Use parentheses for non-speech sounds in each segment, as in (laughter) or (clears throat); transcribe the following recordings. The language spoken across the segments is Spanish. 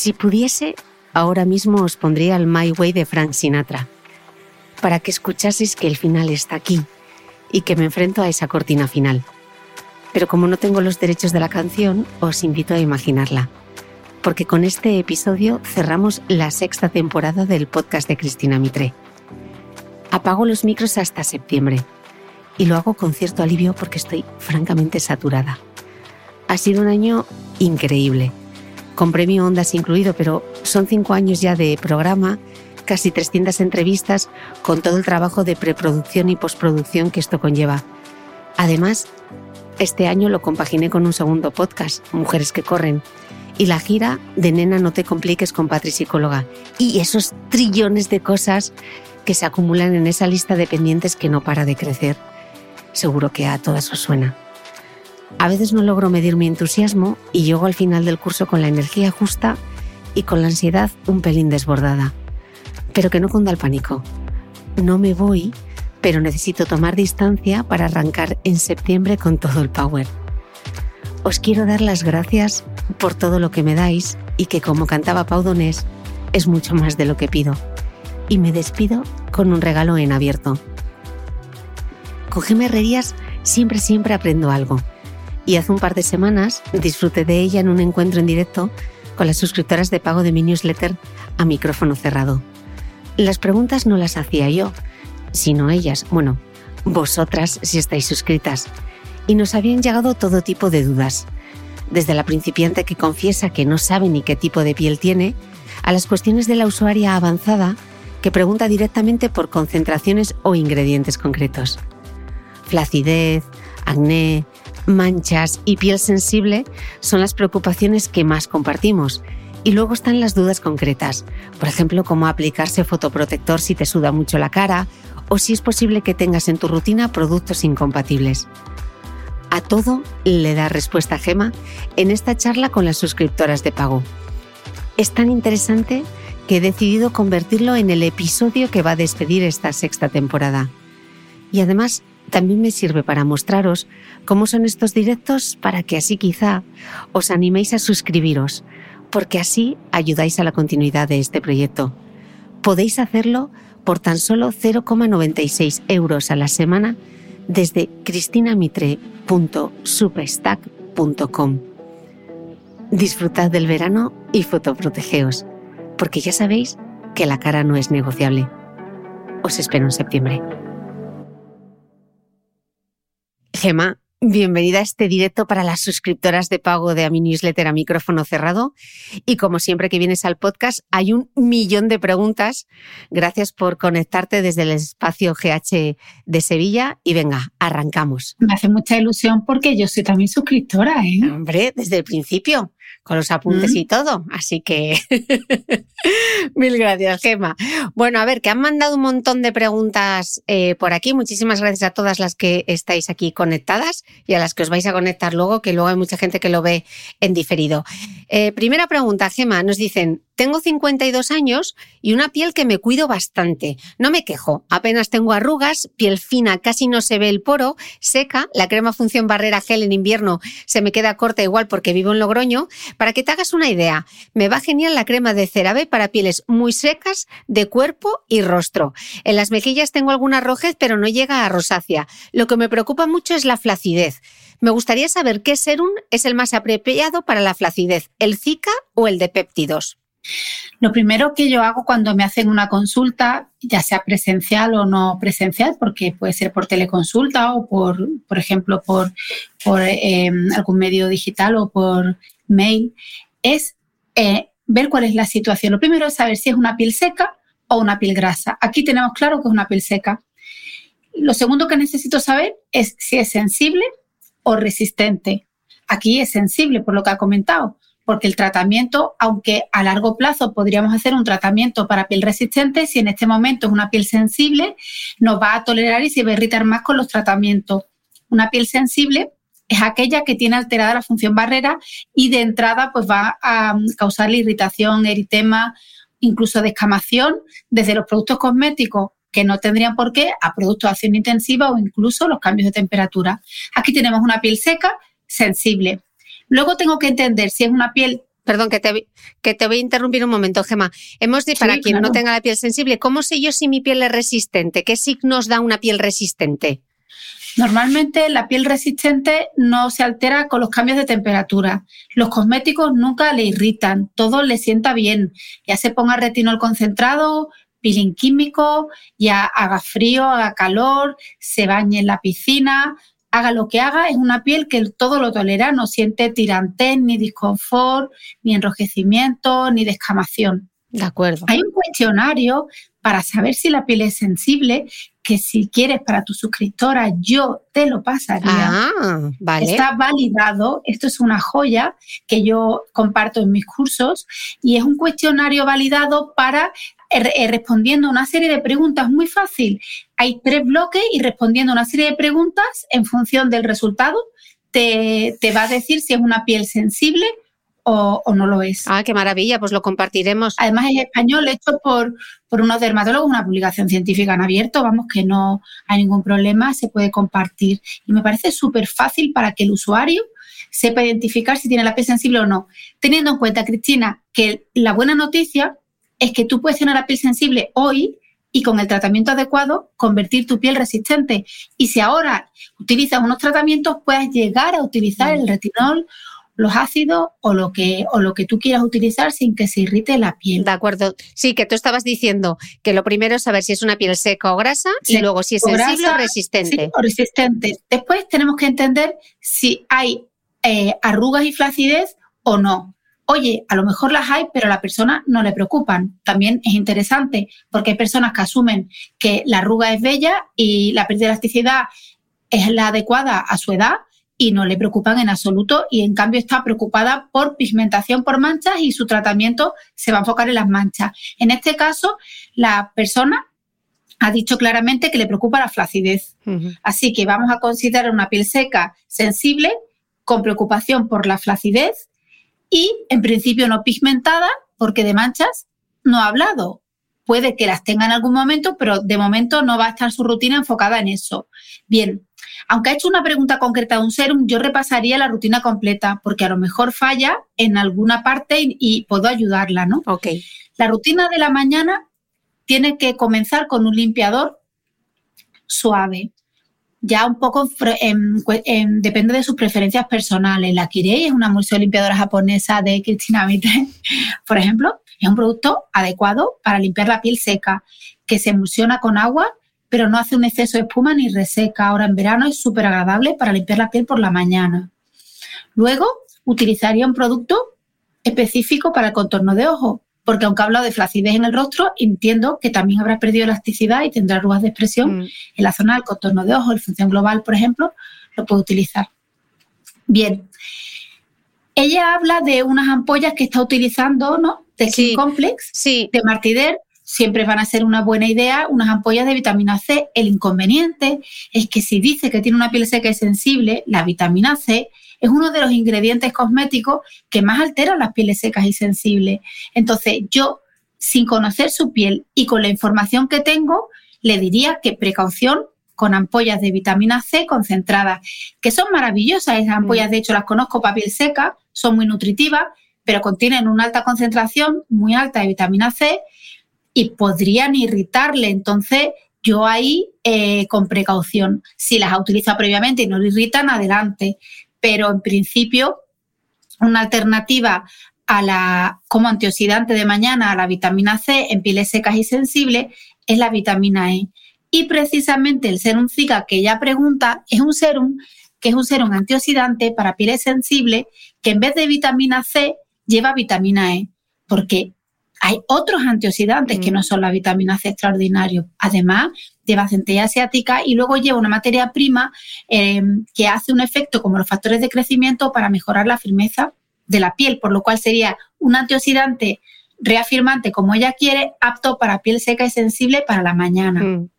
Si pudiese, ahora mismo os pondría el My Way de Frank Sinatra, para que escuchaseis que el final está aquí y que me enfrento a esa cortina final. Pero como no tengo los derechos de la canción, os invito a imaginarla, porque con este episodio cerramos la sexta temporada del podcast de Cristina Mitre. Apago los micros hasta septiembre y lo hago con cierto alivio porque estoy francamente saturada. Ha sido un año increíble con premio Ondas incluido, pero son cinco años ya de programa, casi 300 entrevistas, con todo el trabajo de preproducción y postproducción que esto conlleva. Además, este año lo compaginé con un segundo podcast, Mujeres que Corren, y la gira de Nena No Te Compliques con Patri Psicóloga, y esos trillones de cosas que se acumulan en esa lista de pendientes que no para de crecer. Seguro que a todas os suena. A veces no logro medir mi entusiasmo y llego al final del curso con la energía justa y con la ansiedad un pelín desbordada. Pero que no cunda el pánico. No me voy, pero necesito tomar distancia para arrancar en septiembre con todo el power. Os quiero dar las gracias por todo lo que me dais y que como cantaba Pau Donés, es mucho más de lo que pido. Y me despido con un regalo en abierto. Con Gema Herrerías siempre, siempre aprendo algo y hace un par de semanas disfruté de ella en un encuentro en directo con las suscriptoras de pago de mi newsletter a micrófono cerrado. Las preguntas no las hacía yo, sino ellas, bueno, vosotras si estáis suscritas, y nos habían llegado todo tipo de dudas, desde la principiante que confiesa que no sabe ni qué tipo de piel tiene, a las cuestiones de la usuaria avanzada que pregunta directamente por concentraciones o ingredientes concretos. Flacidez, acné, manchas y piel sensible son las preocupaciones que más compartimos. Y luego están las dudas concretas, por ejemplo, cómo aplicarse fotoprotector si te suda mucho la cara o si es posible que tengas en tu rutina productos incompatibles. A todo le da respuesta Gema en esta charla con las suscriptoras de pago. Es tan interesante que he decidido convertirlo en el episodio que va a despedir esta sexta temporada. Y además también me sirve para mostraros cómo son estos directos para que así quizá os animéis a suscribiros, porque así ayudáis a la continuidad de este proyecto. Podéis hacerlo por tan solo 0,96 euros a la semana desde cristinamitre.substack.com. disfrutad del verano y fotoprotegeos, porque ya sabéis que la cara no es negociable. Os espero en septiembre. Gema, Bienvenida a este directo para las suscriptoras de pago de a mi newsletter a micrófono cerrado. Y como siempre que vienes al podcast, hay un millón de preguntas. Gracias por conectarte desde el espacio GH de Sevilla. Y venga, arrancamos. Me hace mucha ilusión porque yo soy también suscriptora, ¿eh? Hombre, desde el principio con los apuntes y todo. Así que (laughs) mil gracias, Gema. Bueno, a ver, que han mandado un montón de preguntas eh, por aquí. Muchísimas gracias a todas las que estáis aquí conectadas y a las que os vais a conectar luego, que luego hay mucha gente que lo ve en diferido. Eh, primera pregunta, Gema, nos dicen, tengo 52 años y una piel que me cuido bastante. No me quejo, apenas tengo arrugas, piel fina, casi no se ve el poro, seca, la crema función barrera gel en invierno se me queda corta igual porque vivo en Logroño. Para que te hagas una idea, me va genial la crema de CeraVe para pieles muy secas de cuerpo y rostro. En las mejillas tengo alguna rojez, pero no llega a rosácea. Lo que me preocupa mucho es la flacidez. Me gustaría saber qué serum es el más apropiado para la flacidez, el Zika o el de péptidos. Lo primero que yo hago cuando me hacen una consulta, ya sea presencial o no presencial, porque puede ser por teleconsulta o por, por ejemplo, por, em, algún medio digital o por mail, es eh, ver cuál es la situación. Lo primero es saber si es una piel seca o una piel grasa. Aquí tenemos claro que es una piel seca. Lo segundo que necesito saber es si es sensible o resistente. Aquí es sensible, por lo que ha comentado porque el tratamiento, aunque a largo plazo podríamos hacer un tratamiento para piel resistente, si en este momento es una piel sensible, nos va a tolerar y se va a irritar más con los tratamientos. Una piel sensible es aquella que tiene alterada la función barrera y de entrada pues va a causarle irritación, eritema, incluso descamación, desde los productos cosméticos que no tendrían por qué a productos de acción intensiva o incluso los cambios de temperatura. Aquí tenemos una piel seca, sensible. Luego tengo que entender si es una piel Perdón, que te, que te voy a interrumpir un momento, Gema. Hemos dicho, para quien no tenga la piel sensible, ¿cómo sé yo si mi piel es resistente? ¿Qué signos da una piel resistente? Normalmente la piel resistente no se altera con los cambios de temperatura. Los cosméticos nunca le irritan, todo le sienta bien. Ya se ponga retinol concentrado, peeling químico, ya haga frío, haga calor, se bañe en la piscina, haga lo que haga, es una piel que todo lo tolera, no siente tirantez, ni disconfort, ni enrojecimiento, ni descamación. De acuerdo. Hay un cuestionario para saber si la piel es sensible, que si quieres para tu suscriptora, yo te lo pasaría. Ah, vale. Está validado. Esto es una joya que yo comparto en mis cursos y es un cuestionario validado para eh, respondiendo a una serie de preguntas muy fácil. Hay tres bloques y respondiendo a una serie de preguntas en función del resultado te, va a decir si es una piel sensible o, no lo es. Ah, qué maravilla, pues lo compartiremos. Además es español, hecho por, por unos dermatólogos, una publicación científica en abierto, vamos, que no hay ningún problema, se puede compartir. Y me parece súper fácil para que el usuario sepa identificar si tiene la piel sensible o no. Teniendo en cuenta, Cristina, que la buena noticia es que tú puedes tener la piel sensible hoy y con el tratamiento adecuado convertir tu piel resistente. Y si ahora utilizas unos tratamientos, puedes llegar a utilizar el retinol, los ácidos o lo que o lo que tú quieras utilizar sin que se irrite la piel. De acuerdo. Sí, que tú estabas diciendo que lo primero es saber si es una piel seca o grasa y luego si es sensible o resistente. o resistente. Después tenemos que entender si hay eh, arrugas y flacidez o no. Oye, a lo mejor las hay, pero a la persona no le preocupan. También es interesante porque hay personas que asumen que la arruga es bella y la pérdida de elasticidad es la adecuada a su edad y no le preocupan en absoluto y en cambio está preocupada por pigmentación por manchas y su tratamiento se va a enfocar en las manchas. En este caso, la persona ha dicho claramente que le preocupa la flacidez. Así que vamos a considerar una piel seca sensible con preocupación por la flacidez y en principio no pigmentada porque de manchas no ha hablado. Puede que las tenga en algún momento, pero de momento no va a estar su rutina enfocada en eso. Bien, aunque ha hecho una pregunta concreta de un serum, yo repasaría la rutina completa porque a lo mejor falla en alguna parte y, puedo ayudarla, ¿no? Ok. La rutina de la mañana tiene que comenzar con un limpiador suave. Ya un poco depende de sus preferencias personales. La Kirei es una emulsión limpiadora japonesa de Cristina Mitre, (laughs) por ejemplo. Es un producto adecuado para limpiar la piel seca, que se emulsiona con agua, pero no hace un exceso de espuma ni reseca. Ahora en verano es súper agradable para limpiar la piel por la mañana. Luego, utilizaría un producto específico para el contorno de ojo, porque aunque hablo de flacidez en el rostro, entiendo que también habrá perdido elasticidad y tendrá arrugas de expresión mm. en la zona del contorno de ojo. El función global, por ejemplo, lo puedo utilizar. Bien. Ella habla de unas ampollas que está utilizando, ¿no? De Skin Complex, sí. de Martider. Siempre van a ser una buena idea unas ampollas de vitamina C. El inconveniente es que si dice que tiene una piel seca y sensible, la vitamina C es uno de los ingredientes cosméticos que más alteran las pieles secas y sensibles. Entonces, yo, sin conocer su piel y con la información que tengo, le diría que precaución con ampollas de vitamina C concentradas, que son maravillosas. Esas ampollas, mm. de hecho, las conozco para piel seca, son muy nutritivas, pero contienen una alta concentración, muy alta de vitamina C, y podrían irritarle. Entonces, yo ahí, eh, con precaución, si las ha utilizado previamente y no le irritan, adelante pero en principio una alternativa a la, como antioxidante de mañana a la vitamina C en pieles secas y sensibles es la vitamina E. Y precisamente el serum Zika que ella pregunta es un serum que es un serum antioxidante para pieles sensibles que en vez de vitamina C lleva vitamina E, porque hay otros antioxidantes que no mm. son la vitamina C extraordinario. Además, lleva centella asiática y luego lleva una materia prima em, que hace un efecto como los factores de crecimiento para mejorar la firmeza de la piel, por lo cual sería un antioxidante reafirmante como ella quiere, apto para piel seca y sensible para la mañana. Mm.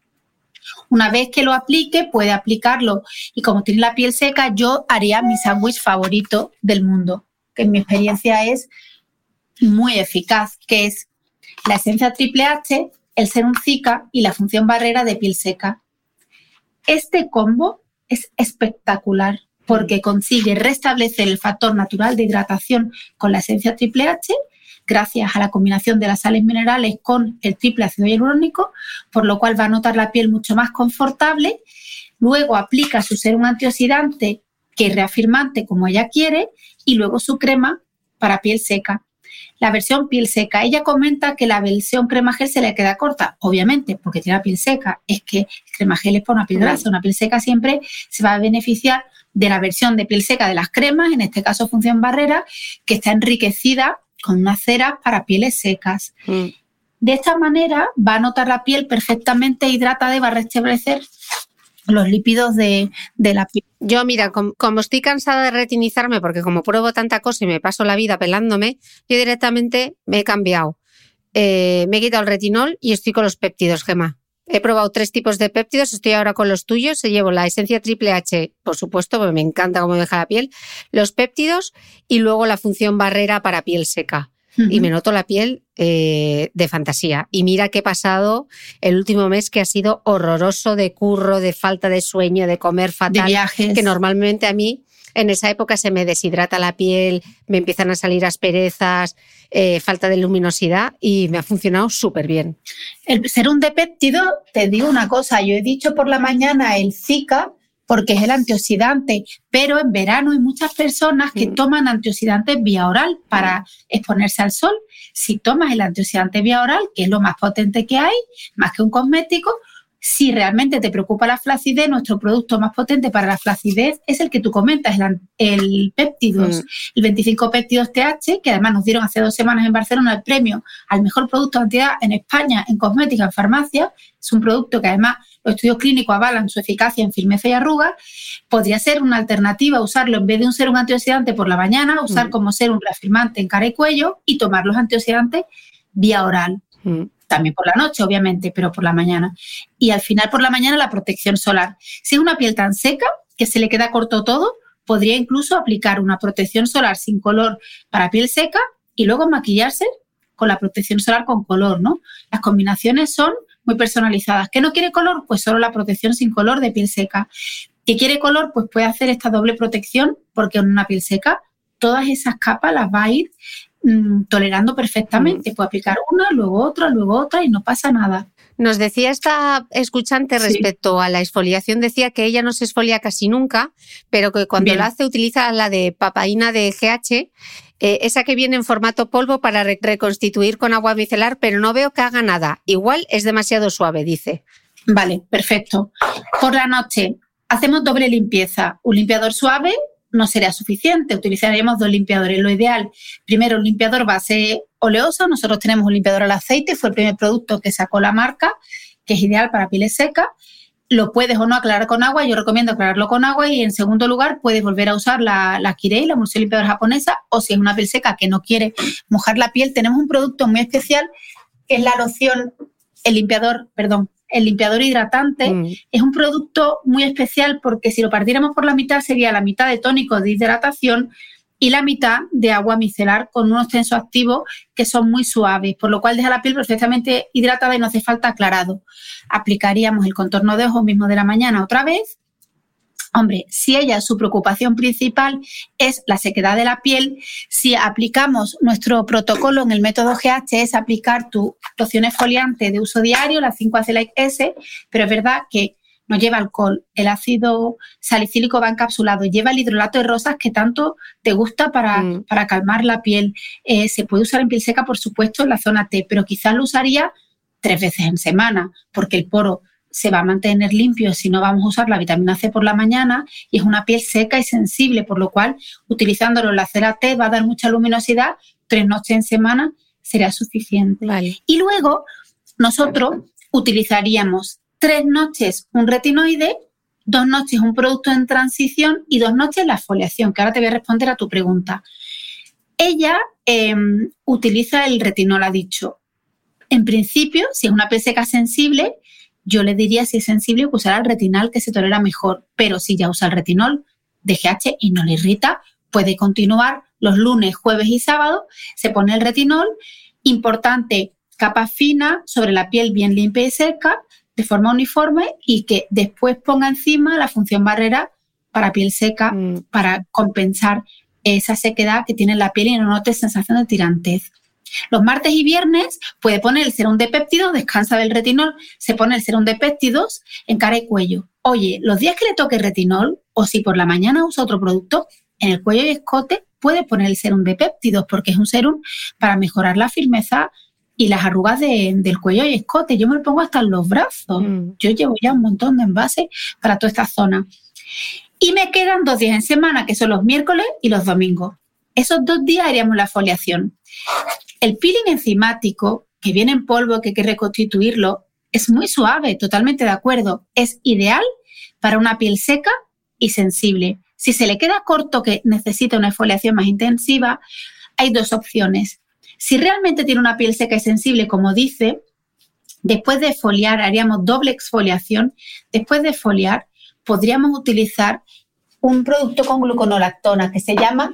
Una vez que lo aplique, puede aplicarlo y como tiene la piel seca, yo haría mi sándwich favorito del mundo, que en mi experiencia es muy eficaz, que es la esencia triple H, el serum Zika y la función barrera de piel seca. Este combo es espectacular porque mm. consigue restablecer el factor natural de hidratación con la esencia triple H gracias a la combinación de las sales minerales con el triple ácido hialurónico, por lo cual va a notar la piel mucho más confortable. Luego aplica su serum antioxidante que es reafirmante como ella quiere y luego su crema para piel seca la versión piel seca. Ella comenta que la versión crema gel se le queda corta, obviamente, porque tiene la piel seca. Es que crema gel es para una piel grasa. Una piel seca siempre se va a beneficiar de la versión de piel seca de las cremas, en este caso función barrera, que está enriquecida con una cera para pieles secas. Mm. De esta manera va a notar la piel perfectamente hidratada y va a restablecer los lípidos de, la piel. Yo, mira, como, estoy cansada de retinizarme, porque como pruebo tanta cosa y me paso la vida pelándome, yo directamente me he cambiado. Eh, me he quitado el retinol y estoy con los péptidos, Gema. He probado tres tipos de péptidos, estoy ahora con los tuyos. Se llevo la esencia triple H, por supuesto, porque me encanta cómo deja la piel, los péptidos y luego la función barrera para piel seca y me noto la piel eh, de fantasía. Y mira qué he pasado el último mes que ha sido horroroso de curro, de falta de sueño, de comer fatal. De viajes. Que normalmente a mí en esa época se me deshidrata la piel, me empiezan a salir asperezas, eh, falta de luminosidad y me ha funcionado súper bien. El serum de péptido, te digo una cosa, yo he dicho por la mañana el Zika porque es el antioxidante, pero en verano hay muchas personas que mm. toman antioxidantes vía oral para exponerse al sol. Si tomas el antioxidante vía oral, que es lo más potente que hay, más que un cosmético, si realmente te preocupa la flacidez, nuestro producto más potente para la flacidez es el que tú comentas, el, el péptidos, mm. el 25 péptidos TH, que además nos dieron hace dos semanas en Barcelona el premio al mejor producto de antiedad en España en cosmética, en farmacia. Es un producto que además los estudios clínicos avalan su eficacia en firmeza y arrugas. Podría ser una alternativa usarlo en vez de un serum antioxidante por la mañana, usar mm. como serum reafirmante en cara y cuello y tomar los antioxidantes vía oral. Mm también por la noche, obviamente, pero por la mañana. Y al final por la mañana la protección solar. Si es una piel tan seca que se le queda corto todo, podría incluso aplicar una protección solar sin color para piel seca y luego maquillarse con la protección solar con color, ¿no? Las combinaciones son muy personalizadas. ¿Qué no quiere color? Pues solo la protección sin color de piel seca. ¿Qué quiere color? Pues puede hacer esta doble protección porque en una piel seca todas esas capas las va a ir Mm, tolerando perfectamente. Mm. Puede aplicar una, luego otra, luego otra y no pasa nada. Nos decía esta escuchante respecto a la exfoliación, decía que ella no se exfolia casi nunca, pero que cuando la hace utiliza la de papaína de GH, eh, esa que viene en formato polvo para reconstituir con agua micelar, pero no veo que haga nada. Igual es demasiado suave, dice. Vale, perfecto. Por la noche hacemos doble limpieza. Un limpiador suave no sería suficiente, utilizaríamos dos limpiadores. Lo ideal, primero un limpiador base oleosa, nosotros tenemos un limpiador al aceite, fue el primer producto que sacó la marca, que es ideal para pieles secas. Lo puedes o no aclarar con agua, yo recomiendo aclararlo con agua y en segundo lugar puedes volver a usar la, la Kirei, la emulsión limpiadora japonesa, o si es una piel seca que no quiere mojar la piel, tenemos un producto muy especial que es la loción, el limpiador, perdón, el limpiador hidratante mm. es un producto muy especial porque si lo partiéramos por la mitad sería la mitad de tónico de hidratación y la mitad de agua micelar con unos tensoactivos que son muy suaves, por lo cual deja la piel perfectamente hidratada y no hace falta aclarado. Aplicaríamos el contorno de ojos mismo de la mañana otra vez Hombre, si ella su preocupación principal es la sequedad de la piel, si aplicamos nuestro protocolo en el método GH es aplicar tu loción exfoliante de uso diario, la 5 Acelaic S, pero es verdad que no lleva alcohol, el ácido salicílico va encapsulado, lleva el hidrolato de rosas que tanto te gusta para, mm. para calmar la piel. Eh, se puede usar en piel seca, por supuesto, en la zona T, pero quizás lo usaría tres veces en semana, porque el poro se va a mantener limpio si no vamos a usar la vitamina C por la mañana y es una piel seca y sensible, por lo cual utilizándolo en la cera T va a dar mucha luminosidad, tres noches en semana será suficiente. Y luego nosotros utilizaríamos tres noches un retinoide, dos noches un producto en transición y dos noches la foliación, que ahora te voy a responder a tu pregunta. Ella em, utiliza el retinol, ha dicho. En principio, si es una seca sensible, yo le diría si es sensible que usará el retinal que se tolera mejor, pero si ya usa el retinol de GH y no le irrita, puede continuar los lunes, jueves y sábado, se pone el retinol, importante, capa fina sobre la piel bien limpia y seca, de forma uniforme y que después ponga encima la función barrera para piel seca, mm. para compensar esa sequedad que tiene la piel y no note sensación de tirantez. Los martes y viernes puede poner el serum de péptidos, descansa del retinol, se pone el serum de péptidos en cara y cuello. Oye, los días que le toque retinol, o si por la mañana usa otro producto, en el cuello y escote puede poner el serum de péptidos, porque es un serum para mejorar la firmeza y las arrugas del cuello y escote. Yo me lo pongo hasta en los brazos. Mm. Yo llevo ya un montón de envases para toda esta zona. Y me quedan dos días en semana, que son los miércoles y los domingos. Esos dos días haríamos la foliación. El peeling enzimático, que viene en polvo, que hay que reconstituirlo, es muy suave, totalmente de acuerdo. Es ideal para una piel seca y sensible. Si se le queda corto que necesita una exfoliación más intensiva, hay dos opciones. Si realmente tiene una piel seca y sensible, como dice, después de foliar, haríamos doble exfoliación. Después de foliar, podríamos utilizar un producto con gluconolactona que se llama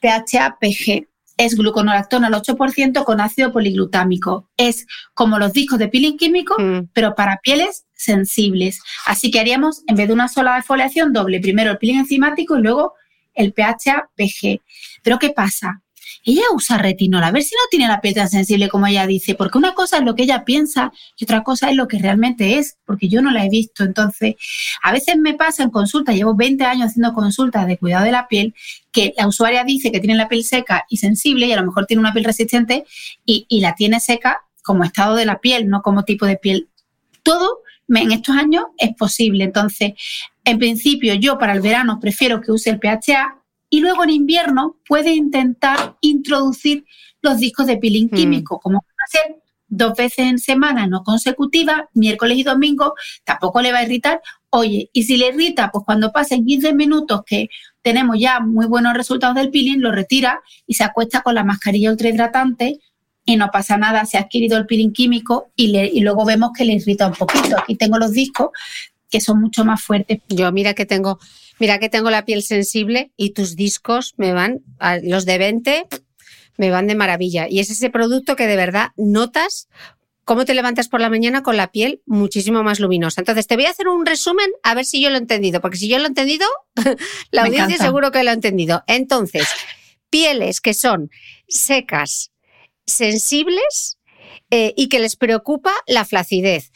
PHA-PG es gluconolactona al 8% con ácido poliglutámico. Es como los discos de peeling químico, mm. pero para pieles sensibles. Así que haríamos, en vez de una sola defoliación, doble. Primero el peeling enzimático y luego el PHA-PG. Pero ¿qué pasa? Ella usa retinol, a ver si no tiene la piel tan sensible como ella dice, porque una cosa es lo que ella piensa y otra cosa es lo que realmente es, porque yo no la he visto. Entonces, a veces me pasa en consulta, llevo 20 años haciendo consultas de cuidado de la piel, que la usuaria dice que tiene la piel seca y sensible y a lo mejor tiene una piel resistente y, y la tiene seca como estado de la piel, no como tipo de piel. Todo en estos años es posible. Entonces, en principio, yo para el verano prefiero que use el PHA y luego en invierno puede intentar introducir los discos de peeling mm. químico, como hacer dos veces en semana, no consecutiva, miércoles y domingo, tampoco le va a irritar. Oye, y si le irrita, pues cuando pasen 15 minutos que tenemos ya muy buenos resultados del peeling, lo retira y se acuesta con la mascarilla ultrahidratante y no pasa nada, se ha adquirido el peeling químico y, y luego vemos que le irrita un poquito. Aquí tengo los discos que son mucho más fuertes. Yo mira que tengo Mira que tengo la piel sensible y tus discos me van, los de 20, me van de maravilla. Y es ese producto que de verdad notas cómo te levantas por la mañana con la piel muchísimo más luminosa. Entonces, te voy a hacer un resumen a ver si yo lo he entendido, porque si yo lo he entendido, (laughs) la audiencia seguro que lo ha entendido. Entonces, pieles que son secas, sensibles eh, y que les preocupa la flacidez.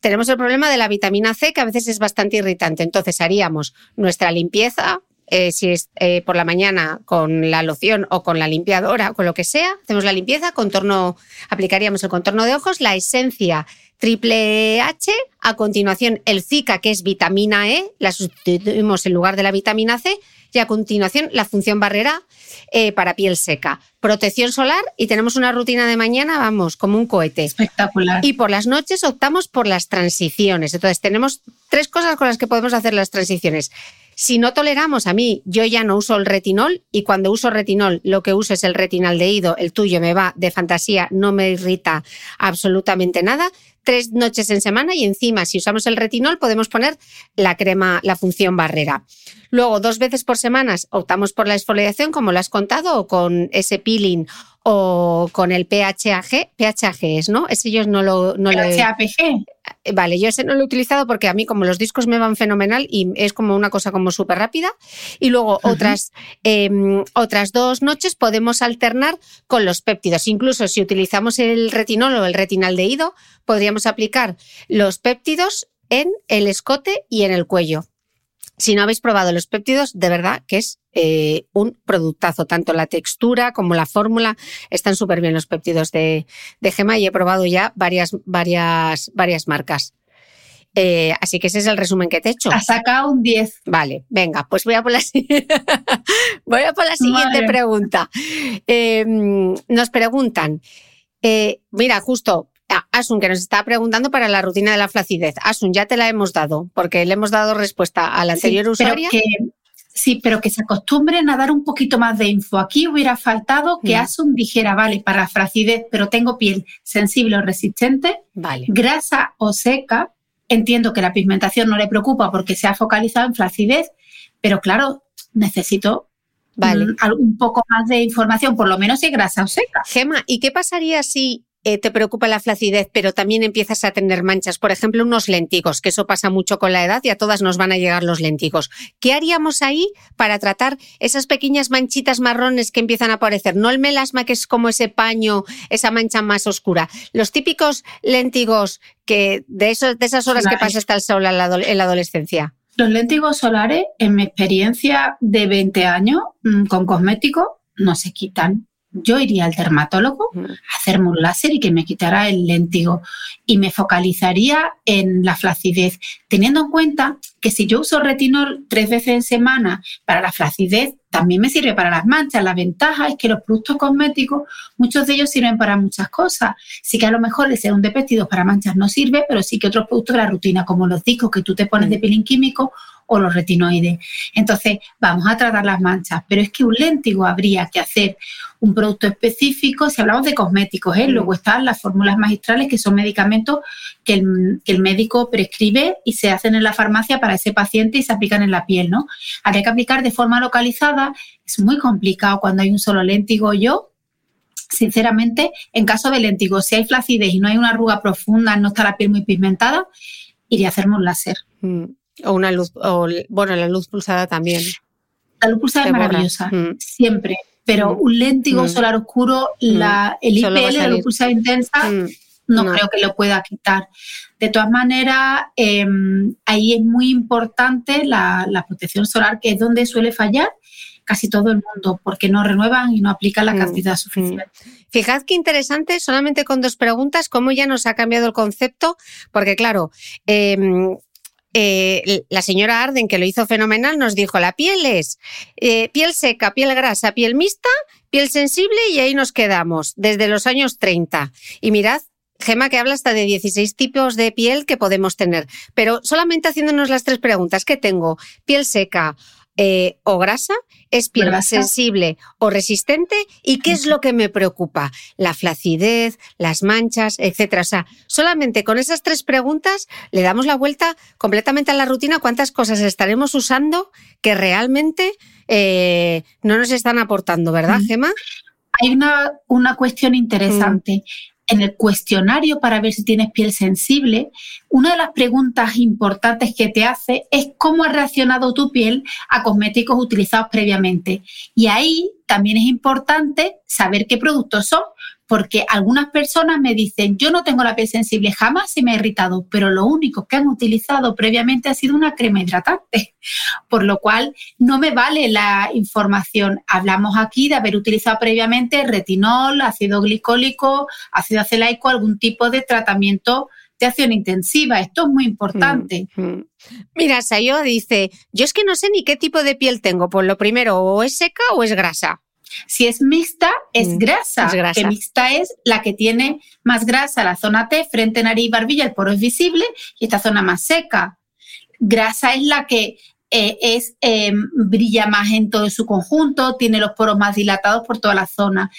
Tenemos el problema de la vitamina C, que a veces es bastante irritante. Entonces haríamos nuestra limpieza, eh, si es eh, por la mañana con la loción o con la limpiadora, con lo que sea, hacemos la limpieza, contorno, aplicaríamos el contorno de ojos, la esencia triple H, a continuación el Zika, que es vitamina E, la sustituimos en lugar de la vitamina C, y a continuación la función barrera eh, para piel seca. Protección solar y tenemos una rutina de mañana, vamos, como un cohete. Espectacular. Y por las noches optamos por las transiciones. Entonces tenemos tres cosas con las que podemos hacer las transiciones. Si no toleramos, a mí, yo ya no uso el retinol y cuando uso retinol lo que uso es el retinaldehído, el tuyo me va de fantasía, no me irrita absolutamente nada. Tres noches en semana y encima, si usamos el retinol, podemos poner la crema, la función barrera. Luego, dos veces por semana optamos por la exfoliación, como lo has contado, o con ese peeling o con el PHAG. PHAG es, ¿no? Ese yo no lo... No PHAPG. Eh, vale, yo ese no lo he utilizado porque a mí como los discos me van fenomenal y es como una cosa como súper rápida. Y luego otras, em, otras dos noches podemos alternar con los péptidos. Incluso si utilizamos el retinol o el retinaldehído, podríamos aplicar los péptidos en el escote y en el cuello. Si no habéis probado los péptidos, de verdad que es eh, un productazo. Tanto la textura como la fórmula están súper bien los péptidos de, Gema y he probado ya varias, varias, varias marcas. Eh, así que ese es el resumen que te he hecho. Ha sacado un 10. Vale, venga, pues voy a por la, (laughs) voy a por la siguiente pregunta. Em, nos preguntan, eh, mira, justo Asun, que nos está preguntando para la rutina de la flacidez. Asun, ya te la hemos dado, porque le hemos dado respuesta a la anterior sí, usuaria. sí, pero que se acostumbren a dar un poquito más de info. Aquí hubiera faltado que mm. Asun dijera, vale, para la flacidez, pero tengo piel sensible o resistente, vale. grasa o seca. Entiendo que la pigmentación no le preocupa porque se ha focalizado en flacidez, pero claro, necesito vale. un, un poco más de información, por lo menos si grasa o seca. Gema, ¿y qué pasaría si eh, te preocupa la flacidez, pero también empiezas a tener manchas. Por ejemplo, unos lentigos, que eso pasa mucho con la edad y a todas nos van a llegar los lentigos. ¿Qué haríamos ahí para tratar esas pequeñas manchitas marrones que empiezan a aparecer? No el melasma, que es como ese paño, esa mancha más oscura. Los típicos lentigos que de, esos, de esas horas que pasa hasta el sol en la adolescencia. Los lentigos solares, en mi experiencia de 20 años mm, con cosméticos, no se quitan yo iría al dermatólogo a hacerme un láser y que me quitara el léntigo y me focalizaría en la flacidez, teniendo en cuenta que si yo uso retinol tres veces en semana para la flacidez, también me sirve para las manchas. La ventaja es que los productos cosméticos, muchos de ellos sirven para muchas cosas. Sí que a lo mejor el serum de péptidos para manchas no sirve, pero sí que otros productos de la rutina, como los discos que tú te pones de peeling químico o los retinoides. Entonces, vamos a tratar las manchas, pero es que un léntigo habría que hacer un producto específico, si hablamos de cosméticos, ¿eh? luego están las fórmulas magistrales, que son medicamentos que el, que el, médico prescribe y se hacen en la farmacia para ese paciente y se aplican en la piel, ¿no? Habría que aplicar de forma localizada, es muy complicado cuando hay un solo léntigo. Yo, sinceramente, en caso de léntigo, si hay flacidez y no hay una arruga profunda, no está la piel muy pigmentada, iría a hacerme un láser. Mm. O una luz, o bueno, la luz pulsada también. La luz pulsada es maravillosa, mm. siempre. Pero mm. un léntigo mm. solar oscuro, la, el IPL la luz pulsada intensa, no, creo que lo pueda quitar. De todas maneras, em, ahí es muy importante la, la, protección solar, que es donde suele fallar casi todo el mundo, porque no renuevan y no aplican la cantidad suficiente. Fijad qué interesante, solamente con dos preguntas, cómo ya nos ha cambiado el concepto, porque claro, eh, eh, la señora Arden, que lo hizo fenomenal, nos dijo, la piel es eh, piel seca, piel grasa, piel mixta, piel sensible y ahí nos quedamos desde los años 30. Y mirad, Gema que habla hasta de 16 tipos de piel que podemos tener, pero solamente haciéndonos las tres preguntas que tengo, piel seca, eh, o grasa, es piel sensible o resistente y qué es lo que me preocupa, la flacidez, las manchas, etcétera. O sea, solamente con esas tres preguntas le damos la vuelta completamente a la rutina, cuántas cosas estaremos usando que realmente eh, no nos están aportando, ¿verdad, Gema? Hay una, una cuestión interesante. Mm en el cuestionario para ver si tienes piel sensible, una de las preguntas importantes que te hace es cómo ha reaccionado tu piel a cosméticos utilizados previamente. Y ahí también es importante saber qué productos son, porque algunas personas me dicen, yo no tengo la piel sensible, jamás se me ha irritado, pero lo único que han utilizado previamente ha sido una crema hidratante, (laughs) por lo cual no me vale la información. Hablamos aquí de haber utilizado previamente retinol, ácido glicólico, ácido acelaico, algún tipo de tratamiento de acción intensiva. Esto es muy importante. Mm, mm. Mira, Sayo dice, yo es que no sé ni qué tipo de piel tengo. Pues lo primero, o es seca o es grasa. Si es mixta, es, mm, grasa, Que mixta es la que tiene más grasa, la zona T, frente, nariz y barbilla, el poro es visible y esta zona más seca. Grasa es la que eh, es, em, brilla más en todo su conjunto, tiene los poros más dilatados por toda la zona.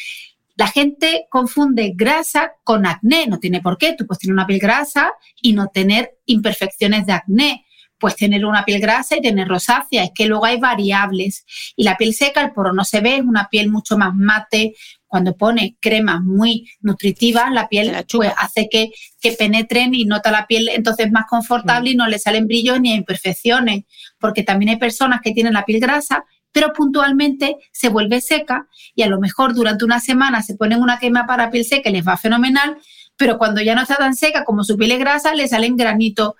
La gente confunde grasa con acné, no tiene por qué, tú puedes tener una piel grasa y no tener imperfecciones de acné pues tener una piel grasa y tener rosácea. Es que luego hay variables. Y la piel seca, el poro no se ve, es una piel mucho más mate. Cuando pone cremas muy nutritivas, la piel pues, hace que, que, penetren y nota la piel entonces más confortable y no le salen brillos ni imperfecciones. Porque también hay personas que tienen la piel grasa pero puntualmente se vuelve seca y a lo mejor durante una semana se ponen una crema para piel seca y les va fenomenal, pero cuando ya no está tan seca como su piel es grasa, le salen granitos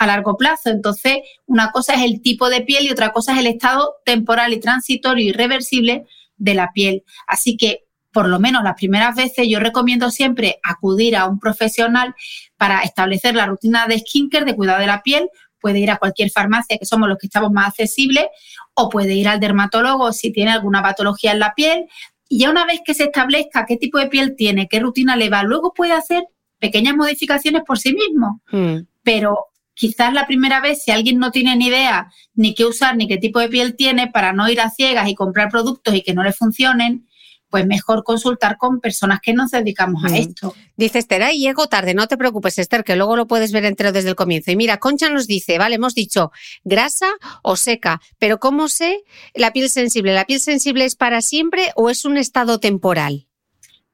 a largo plazo. Entonces, una cosa es el tipo de piel y otra cosa es el estado temporal y transitorio y reversible de la piel. Así que, por lo menos las primeras veces, yo recomiendo siempre acudir a un profesional para establecer la rutina de skincare, de cuidado de la piel. Puede ir a cualquier farmacia, que somos los que estamos más accesibles, o puede ir al dermatólogo si tiene alguna patología en la piel. Y ya una vez que se establezca qué tipo de piel tiene, qué rutina le va, luego puede hacer pequeñas modificaciones por sí mismo. Hmm. Pero quizás la primera vez, si alguien no tiene ni idea ni qué usar ni qué tipo de piel tiene, para no ir a ciegas y comprar productos y que no le funcionen, pues mejor consultar con personas que nos dedicamos a esto. Dice Esther, ahí llego tarde, no te preocupes Esther, que luego lo puedes ver entero desde el comienzo. Y mira, Concha nos dice, vale, hemos dicho grasa o seca, pero ¿cómo sé la piel sensible? ¿La piel sensible es para siempre o es un estado temporal?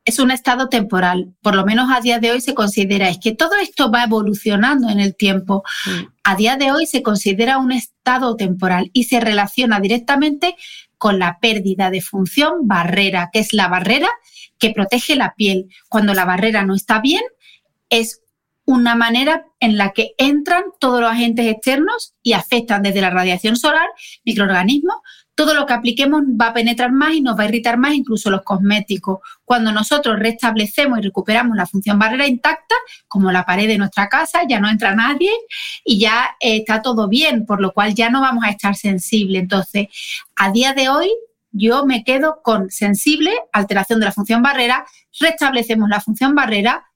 Es un estado temporal, por lo menos a día de hoy se considera, es que todo esto va evolucionando en el tiempo. Mm. A día de hoy se considera un estado temporal y se relaciona directamente con la pérdida de función barrera, que es la barrera que protege la piel. Cuando la barrera no está bien, es una manera en la que entran todos los agentes externos y afectan desde la radiación solar, microorganismos, todo lo que apliquemos va a penetrar más y nos va a irritar más, incluso los cosméticos. Cuando nosotros restablecemos y recuperamos la función barrera intacta, como la pared de nuestra casa, ya no entra nadie y ya eh, está todo bien, por lo cual ya no vamos a estar sensibles. Entonces, a día de hoy, yo me quedo con sensible, alteración de la función barrera, restablecemos la función barrera,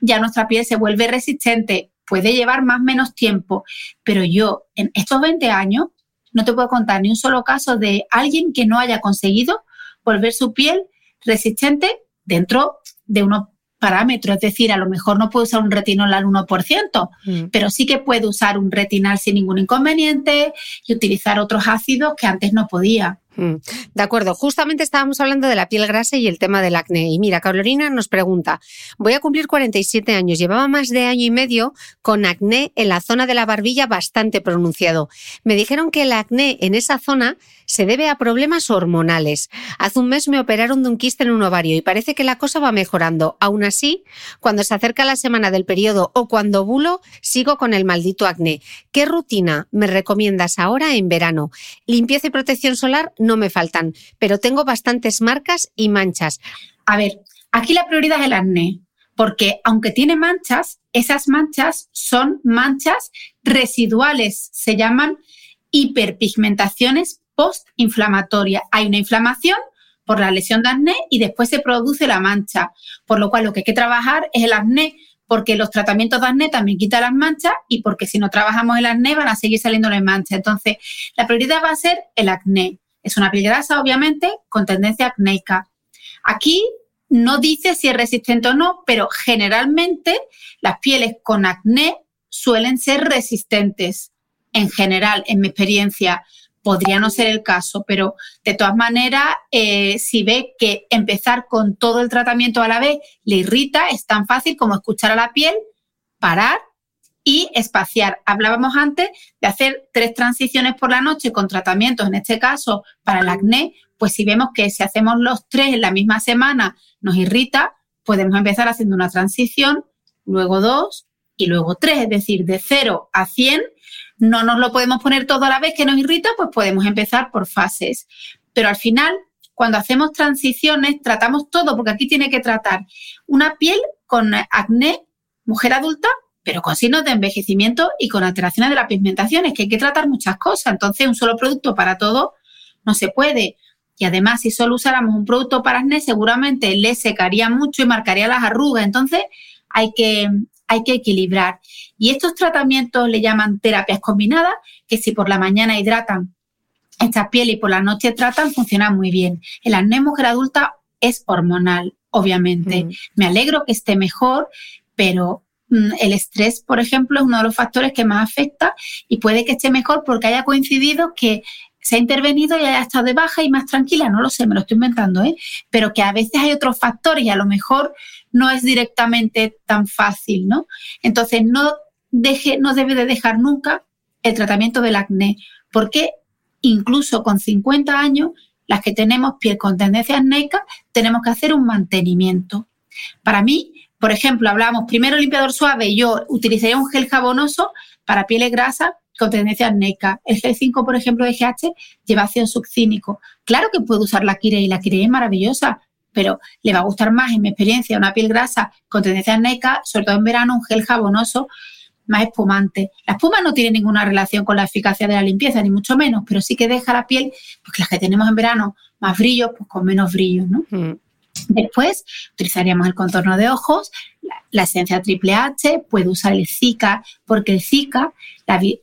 ya nuestra piel se vuelve resistente, puede llevar más o menos tiempo, pero yo en estos 20 años no te puedo contar ni un solo caso de alguien que no haya conseguido volver su piel resistente dentro de unos parámetros. Es decir, a lo mejor no puede usar un retinol al 1%, mm. pero sí que puede usar un retinal sin ningún inconveniente y utilizar otros ácidos que antes no podía. Mm. De acuerdo, justamente estábamos hablando de la piel grasa y el tema del acné. Y mira, Carolina nos pregunta, voy a cumplir 47 años, llevaba más de año y medio con acné en la zona de la barbilla bastante pronunciado. Me dijeron que el acné en esa zona se debe a problemas hormonales. Hace un mes me operaron de un quiste en un ovario y parece que la cosa va mejorando. Aún así, cuando se acerca la semana del periodo o cuando bulo, sigo con el maldito acné. ¿Qué rutina me recomiendas ahora en verano? Limpieza y protección solar no me faltan, pero tengo bastantes marcas y manchas. A ver, aquí la prioridad es el acné, porque aunque tiene manchas, esas manchas son manchas residuales, se llaman hiperpigmentaciones postinflamatorias. Hay una inflamación por la lesión de acné y después se produce la mancha, por lo cual lo que hay que trabajar es el acné porque los tratamientos de acné también quitan las manchas y porque si no trabajamos el acné van a seguir saliendo las manchas. Entonces, la prioridad va a ser el acné. Es una piel grasa, obviamente, con tendencia acnéica. Aquí no dice si es resistente o no, pero generalmente las pieles con acné suelen ser resistentes. En general, en mi experiencia, podría no ser el caso, pero de todas maneras, eh, si ve que empezar con todo el tratamiento a la vez le irrita, es tan fácil como escuchar a la piel, parar y espaciar. Hablábamos antes de hacer tres transiciones por la noche con tratamientos, en este caso para el acné, pues si vemos que si hacemos los tres en la misma semana nos irrita, podemos empezar haciendo una transición, luego dos y luego tres, es decir, de 0 a 100. No nos lo podemos poner todo a la vez que nos irrita, pues podemos empezar por fases. Pero al final, cuando hacemos transiciones, tratamos todo, porque aquí tiene que tratar una piel con acné, mujer adulta, pero con signos de envejecimiento y con alteraciones de la pigmentación. Es que hay que tratar muchas cosas. Entonces, un solo producto para todo no se puede. Y además, si solo usáramos un producto para acné, seguramente le secaría mucho y marcaría las arrugas. Entonces, hay que, hay que equilibrar. Y estos tratamientos le llaman terapias combinadas, que si por la mañana hidratan esta piel y por la noche tratan, funcionan muy bien. El acné mujer adulta es hormonal, obviamente. Mm. Me alegro que esté mejor, pero el estrés, por ejemplo, es uno de los factores que más afecta y puede que esté mejor porque haya coincidido que se ha intervenido y haya estado de baja y más tranquila, no lo sé, me lo estoy inventando, ¿eh? pero que a veces hay otros factores y a lo mejor no es directamente tan fácil, ¿no? Entonces, no, deje, no debe de dejar nunca el tratamiento del acné, porque incluso con 50 años, las que tenemos piel con tendencia acnéica, tenemos que hacer un mantenimiento. Para mí, por ejemplo, hablamos primero limpiador suave, yo utilizaría un gel jabonoso para pieles grasas con tendencia acnéica. El G5, por ejemplo, de GH lleva ácido succínico. Claro que puedo usar la Kirei, la Kirei es maravillosa, pero le va a gustar más, en mi experiencia, una piel grasa con tendencia acnéica, sobre todo en verano, un gel jabonoso más espumante. La espuma no tiene ninguna relación con la eficacia de la limpieza, ni mucho menos, pero sí que deja la piel, porque las que tenemos en verano más brillo, pues con menos brillo, ¿no? Mm. Después utilizaríamos el contorno de ojos, la, esencia triple H, puede usar el Zika, porque el Zika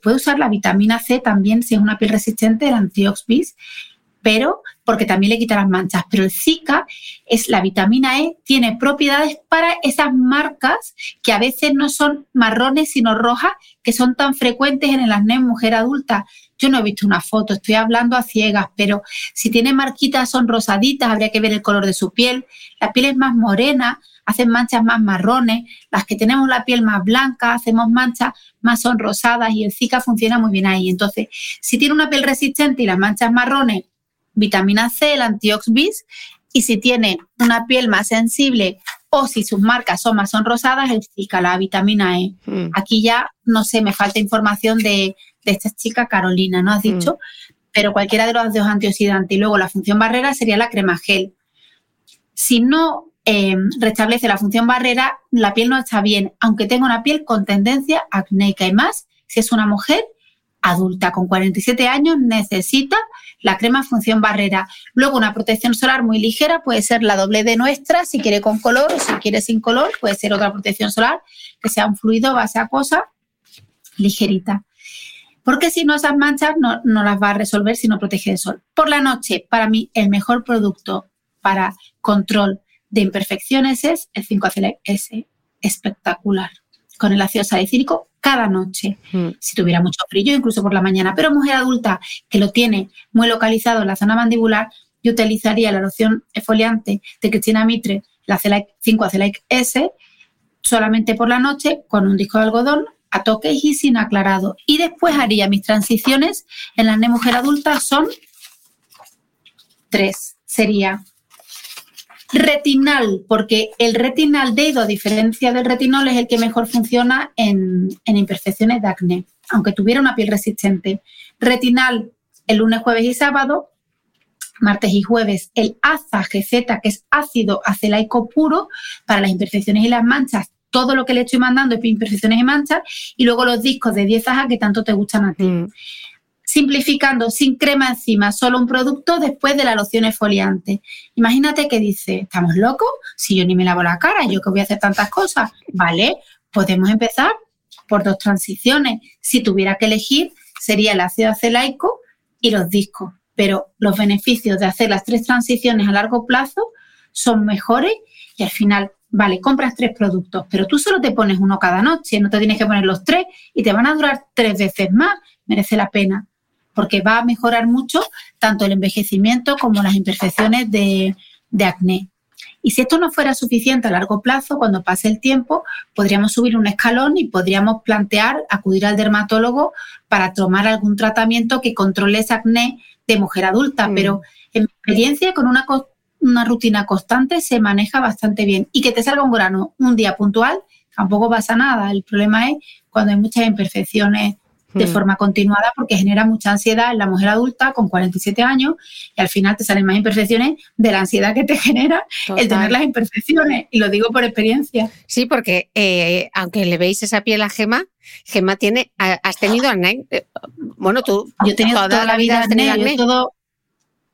puede usar la vitamina C también si es una piel resistente, el antioxidante, pero porque también le quita las manchas. Pero el Zika es la vitamina E, tiene propiedades para esas marcas que a veces no son marrones sino rojas, que son tan frecuentes en el acné en mujer adulta. Yo no he visto una foto, estoy hablando a ciegas, pero si tiene marquitas son rosaditas, habría que ver el color de su piel. La piel es más morena, hacen manchas más marrones. Las que tenemos la piel más blanca, hacemos manchas más son rosadas y el Zika funciona muy bien ahí. Entonces, si tiene una piel resistente y las manchas marrones, vitamina C, el antioxidis, y si tiene una piel más sensible o si sus marcas son más son rosadas, el Zika, la vitamina E. Hmm. Aquí ya, no sé, me falta información de, de esta chica Carolina, ¿no has mm. dicho? Pero cualquiera de los dos antioxidantes y luego la función barrera sería la crema gel. Si no eh, restablece la función barrera, la piel no está bien, aunque tenga una piel con tendencia acnéica y más, si es una mujer adulta con 47 años, necesita la crema función barrera. Luego una protección solar muy ligera puede ser la doble de nuestra, si quiere con color o si quiere sin color, puede ser otra protección solar que sea un fluido base acuosa ligerita porque si no esas manchas no, las va a resolver si no protege el sol. Por la noche, para mí, el mejor producto para control de imperfecciones es el 5 S, espectacular, con el ácido salicílico cada noche, mm. si tuviera mucho brillo, incluso por la mañana. Pero mujer adulta que lo tiene muy localizado en la zona mandibular, yo utilizaría la loción exfoliante de Cristina Mitre, la 5 Acelaic S, solamente por la noche con un disco de algodón a toques y sin aclarado. Y después haría mis transiciones en la mujer adulta son tres. Sería retinal, porque el retinal dedo, a diferencia del retinol, es el que mejor funciona en, en imperfecciones de acné, aunque tuviera una piel resistente. Retinal el lunes, jueves y sábado, martes y jueves el AZA GZ, que es ácido acelaico puro para las imperfecciones y las manchas, todo lo que le estoy mandando es imperfecciones y manchas, y luego los discos de 10 ajas que tanto te gustan a ti. Mm. Simplificando, sin crema encima, solo un producto después de la loción exfoliante. Imagínate que dice, ¿estamos locos? Si yo ni me lavo la cara, yo que voy a hacer tantas cosas. Vale, podemos empezar por dos transiciones. Si tuviera que elegir, sería el ácido acelaico y los discos. Pero los beneficios de hacer las tres transiciones a largo plazo son mejores y al final vale, compras tres productos, pero tú solo te pones uno cada noche, no te tienes que poner los tres y te van a durar tres veces más, merece la pena, porque va a mejorar mucho tanto el envejecimiento como las imperfecciones de, acné. Y si esto no fuera suficiente a largo plazo, cuando pase el tiempo, podríamos subir un escalón y podríamos plantear acudir al dermatólogo para tomar algún tratamiento que controle ese acné de mujer adulta. Mm. Pero en mi experiencia, con una una rutina constante se maneja bastante bien. Y que te salga un grano un día puntual, tampoco pasa nada. El problema es cuando hay muchas imperfecciones de hmm. forma continuada porque genera mucha ansiedad en la mujer adulta con 47 años y al final te salen más imperfecciones de la ansiedad que te (laughs) genera el tener las imperfecciones. Y lo digo por experiencia. Sí, porque eh, aunque le veis esa piel a Gema, Gema tiene, has tenido acné. Eh, bueno, tú yo he tenido toda, la vida, acné, todo,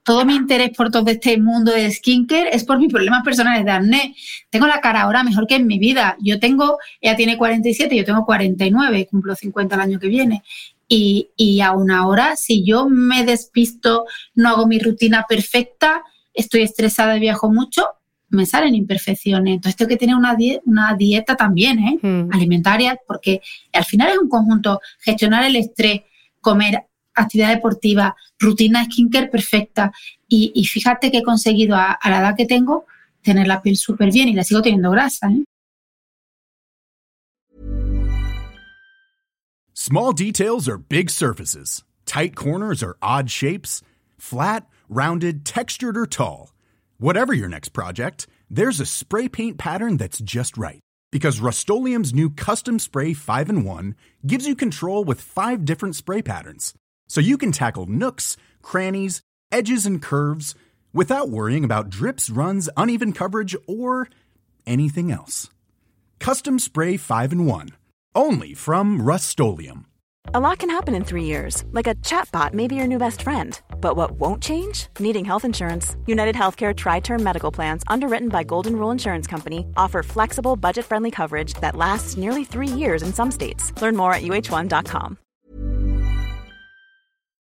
todo mi interés por todo este mundo de skincare es por mis problemas personales de acné. Tengo la cara ahora mejor que en mi vida. Yo tengo, ella tiene 47, yo tengo 49, cumplo 50 el año que viene. Y, y aún ahora, si yo me despisto, no hago mi rutina perfecta, estoy estresada y viajo mucho, me salen imperfecciones. Entonces tengo que tener una, una dieta también, ¿eh? Hmm. alimentaria, porque al final es un conjunto, gestionar el estrés, comer actividad deportiva, rutina skincare perfecta. Y, fíjate que he conseguido a, la edad que tengo tener la piel súper bien y la sigo teniendo grasa. ¿eh? Small details are big surfaces. Tight corners are odd shapes. Flat, rounded, textured, or tall. Whatever your next project, there's a spray paint pattern that's just right. Because Rust new Custom Spray 5 in 1 gives you control with five different spray patterns so you can tackle nooks, crannies, edges, and curves without worrying about drips, runs, uneven coverage, or anything else. Custom Spray 5 and 1. Only from Rust A lot can happen in three years, like a chatbot may be your new best friend. But what won't change? Needing health insurance. United Healthcare Tri Term Medical Plans, underwritten by Golden Rule Insurance Company, offer flexible, budget friendly coverage that lasts nearly three years in some states. Learn more at uh1.com.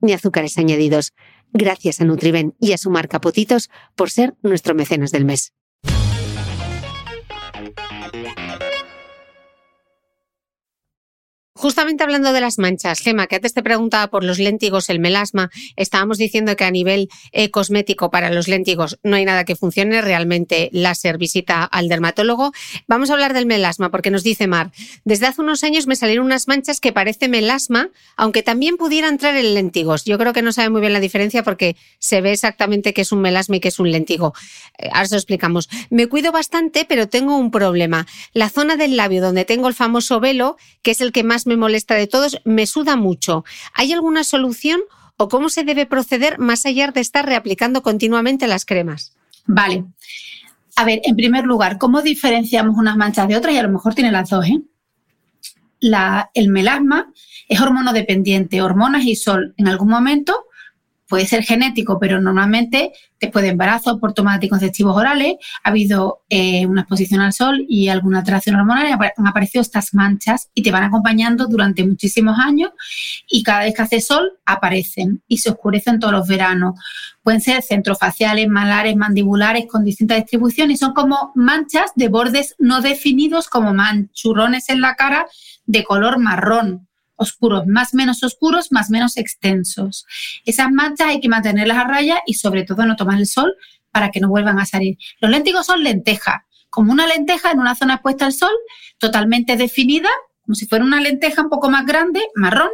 ni azúcares añadidos. Gracias a Nutriben y a su marca Potitos por ser nuestro mecenas del mes. Justamente hablando de las manchas, Gema, que antes te preguntaba por los léntigos, el melasma, estábamos diciendo que a nivel eh, cosmético para los léntigos no hay nada que funcione, realmente láser visita al dermatólogo. Vamos a hablar del melasma porque nos dice Mar, desde hace unos años me salieron unas manchas que parece melasma, aunque también pudiera entrar en léntigos. Yo creo que no sabe muy bien la diferencia porque se ve exactamente que es un melasma y que es un léntigo. Eh, ahora se lo explicamos. Me cuido bastante, pero tengo un problema. La zona del labio donde tengo el famoso velo, que es el que más me molesta de todos, me suda mucho. ¿Hay alguna solución o cómo se debe proceder más allá de estar reaplicando continuamente las cremas? Vale. A ver, en primer lugar, ¿cómo diferenciamos unas manchas de otras? Y a lo mejor tiene las dos, ¿eh? La, el melasma es hormonodependiente, hormonas y sol. En algún momento puede ser genético, pero normalmente después de embarazo por toma de anticonceptivos orales ha habido eh, una exposición al sol y alguna alteración hormonal y han aparecido estas manchas y te van acompañando durante muchísimos años y cada vez que hace sol aparecen y se oscurecen todos los veranos. Pueden ser centrofaciales, malares, mandibulares con distinta distribución y son como manchas de bordes no definidos como manchurrones en la cara de color marrón oscuros, más menos oscuros, más menos extensos. Esas manchas hay que mantenerlas a raya y sobre todo no tomar el sol para que no vuelvan a salir. Los léntigos son lentejas, como una lenteja en una zona expuesta al sol, totalmente definida, como si fuera una lenteja un poco más grande, marrón.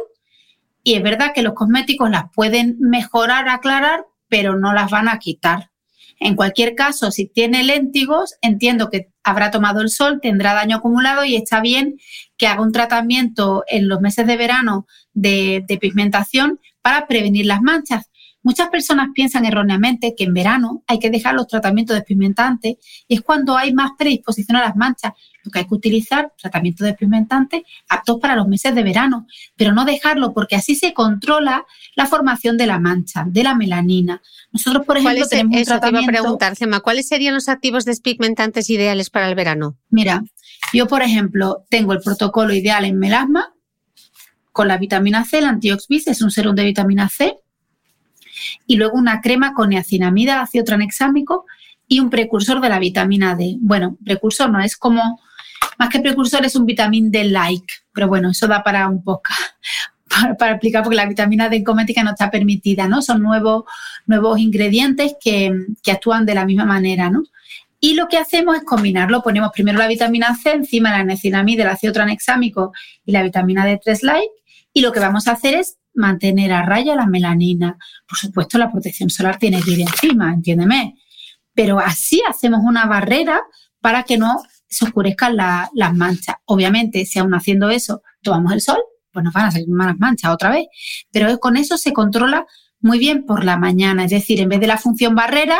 Y es verdad que los cosméticos las pueden mejorar, aclarar, pero no las van a quitar. En cualquier caso, si tiene léntigos, entiendo que habrá tomado el sol, tendrá daño acumulado y está bien que haga un tratamiento en los meses de verano de, pigmentación para prevenir las manchas. Muchas personas piensan erróneamente que en verano hay que dejar los tratamientos despigmentantes y es cuando hay más predisposición a las manchas. Lo que hay que utilizar tratamientos despigmentantes aptos para los meses de verano, pero no dejarlo porque así se controla la formación de la mancha, de la melanina. Nosotros, por ejemplo, tenemos un tratamiento... Te iba a preguntar, Gemma, ¿cuáles serían los activos despigmentantes ideales para el verano? Mira, yo, por ejemplo, tengo el protocolo ideal en melasma con la vitamina C, el antioxvis, es un serum de vitamina C, y luego una crema con niacinamida, ácido tranexámico y un precursor de la vitamina D. Bueno, precursor no, es como, más que precursor es un vitamina D like, pero bueno, eso da para un poco, (laughs) para, explicar porque la vitamina D comética no está permitida, ¿no? Son nuevos, nuevos ingredientes que, que actúan de la misma manera, ¿no? Y lo que hacemos es combinarlo. Ponemos primero la vitamina C, encima la niacinamida, el ácido tranexámico y la vitamina D3 like y lo que vamos a hacer es mantener a raya la melanina. Por supuesto, la protección solar tiene que ir encima, entiéndeme. Pero así hacemos una barrera para que no se oscurezcan las manchas. Obviamente, si aún haciendo eso tomamos el sol, pues nos van a salir malas manchas otra vez. Pero con eso se controla muy bien por la mañana. Es decir, en vez de la función barrera,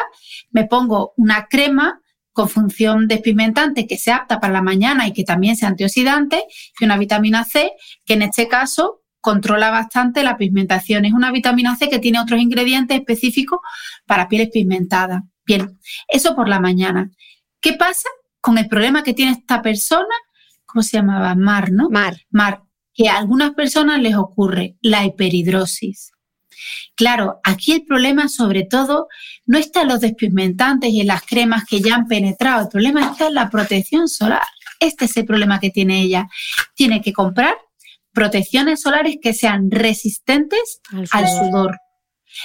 me pongo una crema con función despigmentante que sea apta para la mañana y que también sea antioxidante y una vitamina C que en este caso controla bastante la pigmentación. Es una vitamina C que tiene otros ingredientes específicos para pieles pigmentadas. Bien, eso por la mañana. ¿Qué pasa con el problema que tiene esta persona? ¿Cómo se llamaba? Mar, ¿no? Mar. Mar, que a algunas personas les ocurre la hiperhidrosis. Claro, aquí el problema sobre todo no está en los despigmentantes y en las cremas que ya han penetrado, el problema está en la protección solar. Este es el problema que tiene ella. Tiene que comprar protecciones solares que sean resistentes al sudor.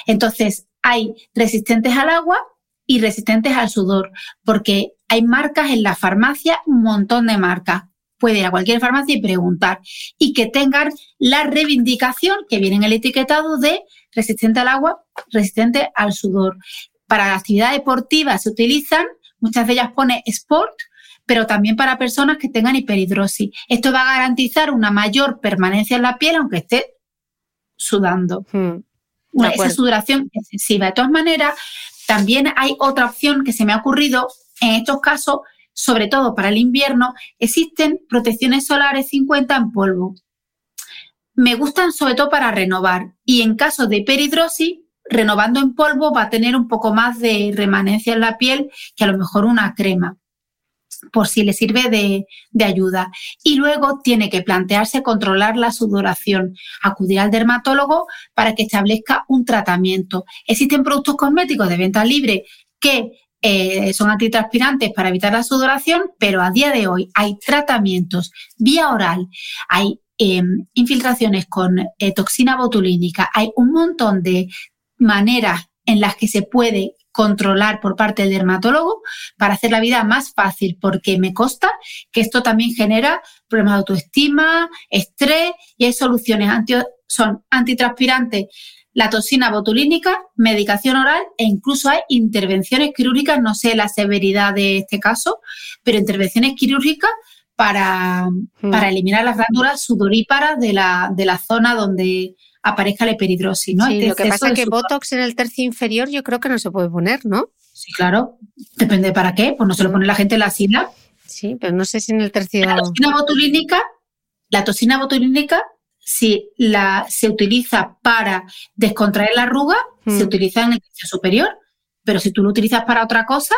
Entonces, hay resistentes al agua y resistentes al sudor, porque hay marcas en la farmacia, un montón de marcas. Puede ir a cualquier farmacia y preguntar. Y que tengan la reivindicación que viene en el etiquetado de resistente al agua, resistente al sudor. Para la actividad deportiva se utilizan, muchas de ellas pone sport, pero también para personas que tengan hiperhidrosis. Esto va a garantizar una mayor permanencia en la piel aunque esté sudando. Hmm. esa sudoración excesiva. De todas maneras, también hay otra opción que se me ha ocurrido en estos casos, sobre todo para el invierno, existen protecciones solares 50 en polvo. Me gustan sobre todo para renovar y en caso de hiperhidrosis, renovando en polvo va a tener un poco más de remanencia en la piel que a lo mejor una crema por si le sirve de, ayuda. Y luego tiene que plantearse controlar la sudoración, acudir al dermatólogo para que establezca un tratamiento. Existen productos cosméticos de venta libre que eh, son antitranspirantes para evitar la sudoración, pero a día de hoy hay tratamientos vía oral, hay em, infiltraciones con eh, toxina botulínica, hay un montón de maneras en las que se puede controlar por parte del dermatólogo para hacer la vida más fácil, porque me consta que esto también genera problemas de autoestima, estrés y hay soluciones anti, son antitranspirantes, la toxina botulínica, medicación oral e incluso hay intervenciones quirúrgicas, no sé la severidad de este caso, pero intervenciones quirúrgicas para, hmm. para eliminar las glándulas sudoríparas de la, de la zona donde aparezca la hiperhidrosis, ¿no? Sí, lo que pasa es que Botox en el tercio inferior yo creo que no se puede poner, ¿no? Sí, claro. Depende para qué. Pues no se lo pone la gente en la sila. Sí, pero no sé si en el tercio... La toxina botulínica, la toxina botulínica, si la, se utiliza para descontraer la arruga, se mm. utiliza en el tercio superior. Pero si tú lo utilizas para otra cosa,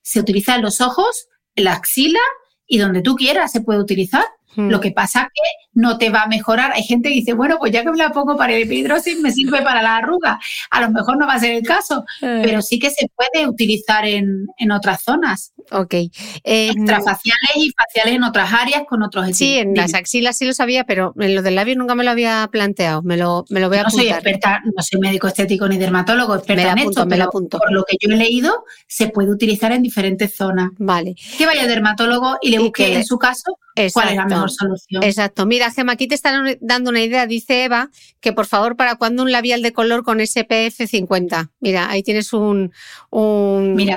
se utiliza en los ojos, en la axila y donde tú quieras se puede utilizar. Lo que pasa que no te va a mejorar. Hay gente que dice, bueno, pues ya que me la pongo para el epidrosis, me sirve para la arruga. A lo mejor no va a ser el caso, eh. pero sí que se puede utilizar en, otras zonas. Ok. Eh, Extrafaciales y faciales en otras áreas con otros Sí, en las axilas sí lo sabía, pero en lo del labio nunca me lo había planteado. Me lo, me lo voy a no soy experta, no soy médico estético ni dermatólogo, experta en esto, me apunto. por lo que yo he leído, se puede utilizar en diferentes zonas. Vale. Que vaya dermatólogo y le busque en su caso cuál es la mejor solución. Exacto. Mira, Gemma, aquí te están dando una idea, dice Eva, que por favor, ¿para cuándo un labial de color con SPF 50? Mira, ahí tienes un... Mira,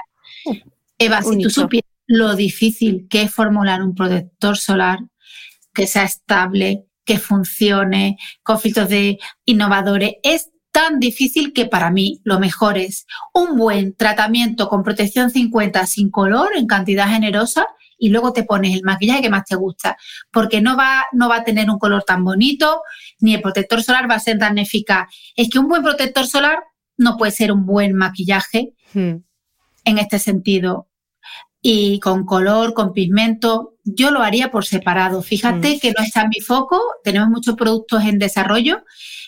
Eva, si tú supieras lo difícil que es formular un protector solar que sea estable, que funcione, con filtros de innovadores, es tan difícil que para mí lo mejor es un buen tratamiento con protección 50 sin color en cantidad generosa y luego te pones el maquillaje que más te gusta, porque no va, no va a tener un color tan bonito, ni el protector solar va a ser tan eficaz. Es que un buen protector solar no puede ser un buen maquillaje hmm. en este sentido. Y con color, con pigmento, yo lo haría por separado. Fíjate hmm. que no está en mi foco, tenemos muchos productos en desarrollo.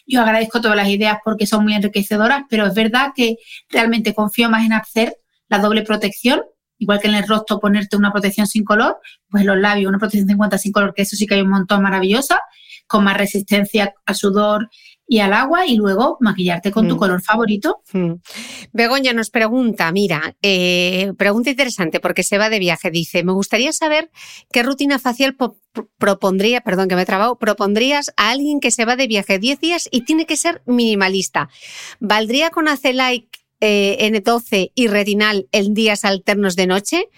Yo agradezco todas las ideas porque son muy enriquecedoras, pero es verdad que realmente confío más en hacer la doble protección igual que en el rostro ponerte una protección sin color, pues en los labios una protección 50 sin color, que eso sí que hay un montón maravillosa, con más resistencia al sudor y al agua y luego maquillarte con tu mm. color favorito. Mm. Begoña nos pregunta, mira, eh, pregunta interesante porque se va de viaje, dice, me gustaría saber qué rutina facial propondría, perdón que me he trabado, propondrías a alguien que se va de viaje 10 días y tiene que ser minimalista. ¿Valdría con hacer like eh, N12 y retinal en días alternos de noche.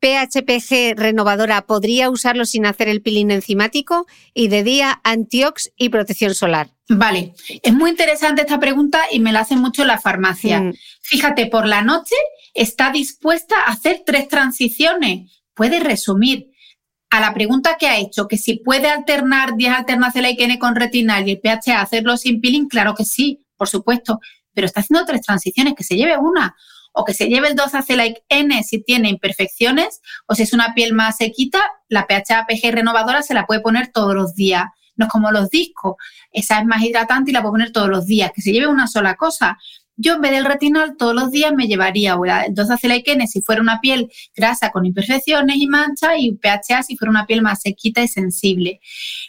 PHPG renovadora podría usarlo sin hacer el peeling enzimático y de día antiox y protección solar. Vale, es muy interesante esta pregunta y me la hace mucho la farmacia. Mm. Fíjate, por la noche está dispuesta a hacer tres transiciones. Puede resumir a la pregunta que ha hecho, que si puede alternar 10 alternas de la IKN con retinal y el PHA hacerlo sin peeling, claro que sí, por supuesto pero está haciendo tres transiciones, que se lleve una o que se lleve el 12 like N si tiene imperfecciones o si es una piel más sequita, la PHA PG renovadora se la puede poner todos los días. No es como los discos, esa es más hidratante y la puedo poner todos los días, que se lleve una sola cosa. Yo en vez del retinol todos los días me llevaría el 12 like N si fuera una piel grasa con imperfecciones y manchas y PHA si fuera una piel más sequita y sensible.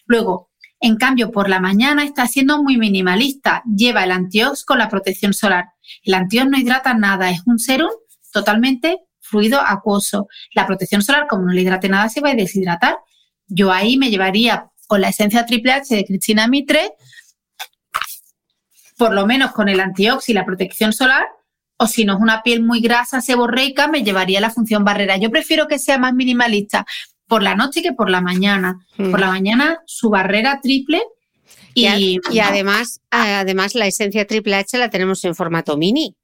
Luego, en cambio, por la mañana está siendo muy minimalista. Lleva el antiox con la protección solar. El antiox no hidrata nada, es un serum totalmente fluido acuoso. La protección solar, como no le hidrate nada, se va a deshidratar. Yo ahí me llevaría con la esencia triple H de Cristina Mitre, por lo menos con el antiox y la protección solar, o si no es una piel muy grasa, seborreica, me llevaría la función barrera. Yo prefiero que sea más minimalista, por la noche que por la mañana. Por la mañana su barrera triple y, y, además, además la esencia triple H la tenemos en formato mini.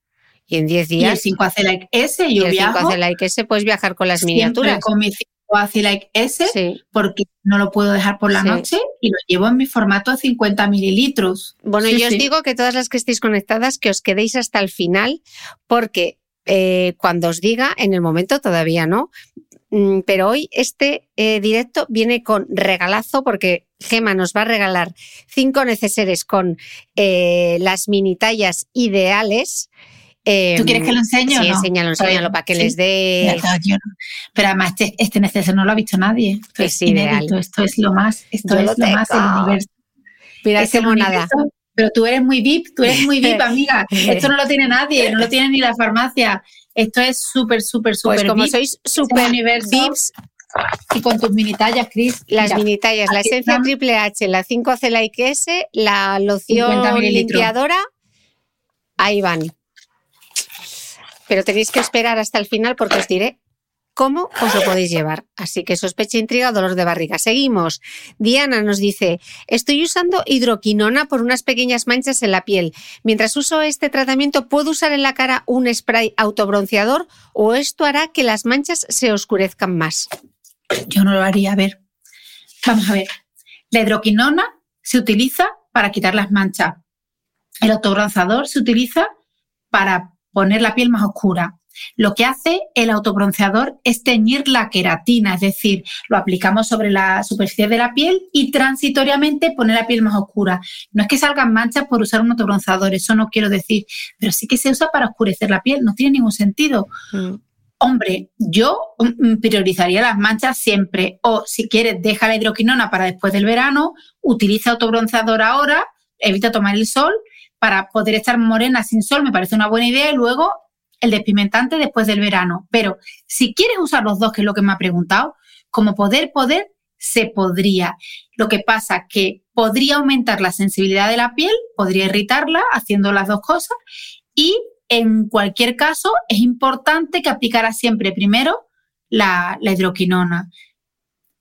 Y en 10 días. Y el 5AC Like S, yo y el viajo. 5AC Like S puedes viajar con las miniaturas. con mi 5AC Like S, porque no lo puedo dejar por la noche y lo llevo en mi formato de 50 mililitros. Bueno, yo os digo que todas las que estéis conectadas, que os quedéis hasta el final, porque eh, cuando os diga, en el momento todavía no, pero hoy este eh, directo viene con regalazo porque Gema nos va a regalar cinco neceseres con eh, las mini tallas ideales. ¿Tú quieres que lo enseñe? Sí, enséñalo, enséñalo para que les dé. Pero además, este, este, neceser no lo ha visto nadie. Esto es, ideal. Esto es lo más, esto es lo, más del universo. Mira, es nada. Pero tú eres muy VIP, tú eres muy VIP, amiga. (laughs) Esto no lo tiene nadie, no lo tiene ni la farmacia. Esto es súper, súper, súper. Pues como sois súper VIPs. Y con tus mini tallas, Cris. Las mini tallas, la esencia triple H, la 5C Like S, la loción limpiadora, ahí van. Pero tenéis que esperar hasta el final porque os diré cómo os lo podéis llevar. Así que sospecha, intriga, dolor de barriga. Seguimos. Diana nos dice, estoy usando hidroquinona por unas pequeñas manchas en la piel. Mientras uso este tratamiento, ¿puedo usar en la cara un spray autobronceador o esto hará que las manchas se oscurezcan más? Yo no lo haría. A ver, vamos a ver. La hidroquinona se utiliza para quitar las manchas. El autobronceador se utiliza para poner la piel más oscura. Lo que hace el autobronceador es teñir la queratina, es decir, lo aplicamos sobre la superficie de la piel y transitoriamente poner la piel más oscura. No es que salgan manchas por usar un autobronceador, eso no quiero decir, pero sí que se usa para oscurecer la piel, no tiene ningún sentido. Mm. Hombre, yo mm, priorizaría las manchas siempre. O si quieres, deja la hidroquinona para después del verano, utiliza autobronceador ahora, evita tomar el sol para poder estar morena sin sol, me parece una buena idea, y luego el despimentante después del verano. Pero si quieres usar los dos, que es lo que me ha preguntado, como poder, poder, se podría. Lo que pasa que podría aumentar la sensibilidad de la piel, podría irritarla haciendo las dos cosas y en cualquier caso es importante que aplicara siempre primero la, la hidroquinona.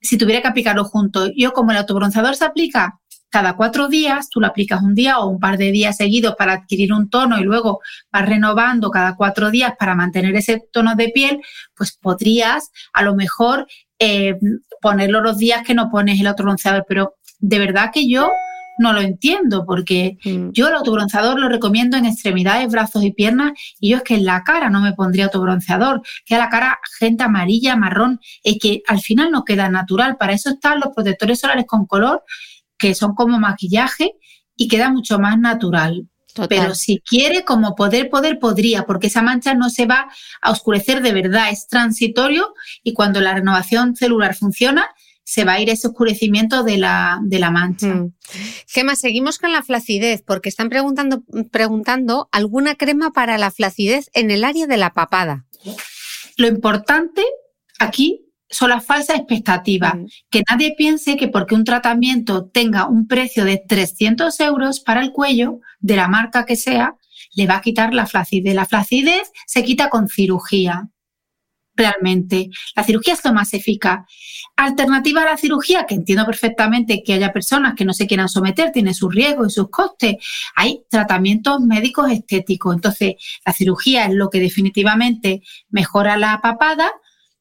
Si tuviera que aplicarlo junto, yo como el autobronceador se aplica cada cuatro días, tú lo aplicas un día o un par de días seguidos para adquirir un tono y luego vas renovando cada cuatro días para mantener ese tono de piel, pues podrías a lo mejor eh, ponerlo los días que no pones el otro bronceador. Pero de verdad que yo no lo entiendo porque mm. yo el autobronceador lo recomiendo en extremidades, brazos y piernas y yo es que en la cara no me pondría autobronceador, que a la cara gente amarilla, marrón, es que al final no queda natural. Para eso están los protectores solares con color que son como maquillaje y queda mucho más natural. Pero si quiere, como poder, poder, podría, porque esa mancha no se va a oscurecer de verdad, es transitorio y cuando la renovación celular funciona, se va a ir ese oscurecimiento de la, de la mancha. Mm. Gema, seguimos con la flacidez, porque están preguntando, preguntando alguna crema para la flacidez en el área de la papada. Lo importante aquí son las falsas expectativas. Mm. Que nadie piense que porque un tratamiento tenga un precio de 300 euros para el cuello, de la marca que sea, le va a quitar la flacidez. La flacidez se quita con cirugía realmente. La cirugía es lo más eficaz. Alternativa a la cirugía, que entiendo perfectamente que haya personas que no se quieran someter, tiene sus riesgos y sus costes. Hay tratamientos médicos estéticos. Entonces, la cirugía es lo que definitivamente mejora la papada,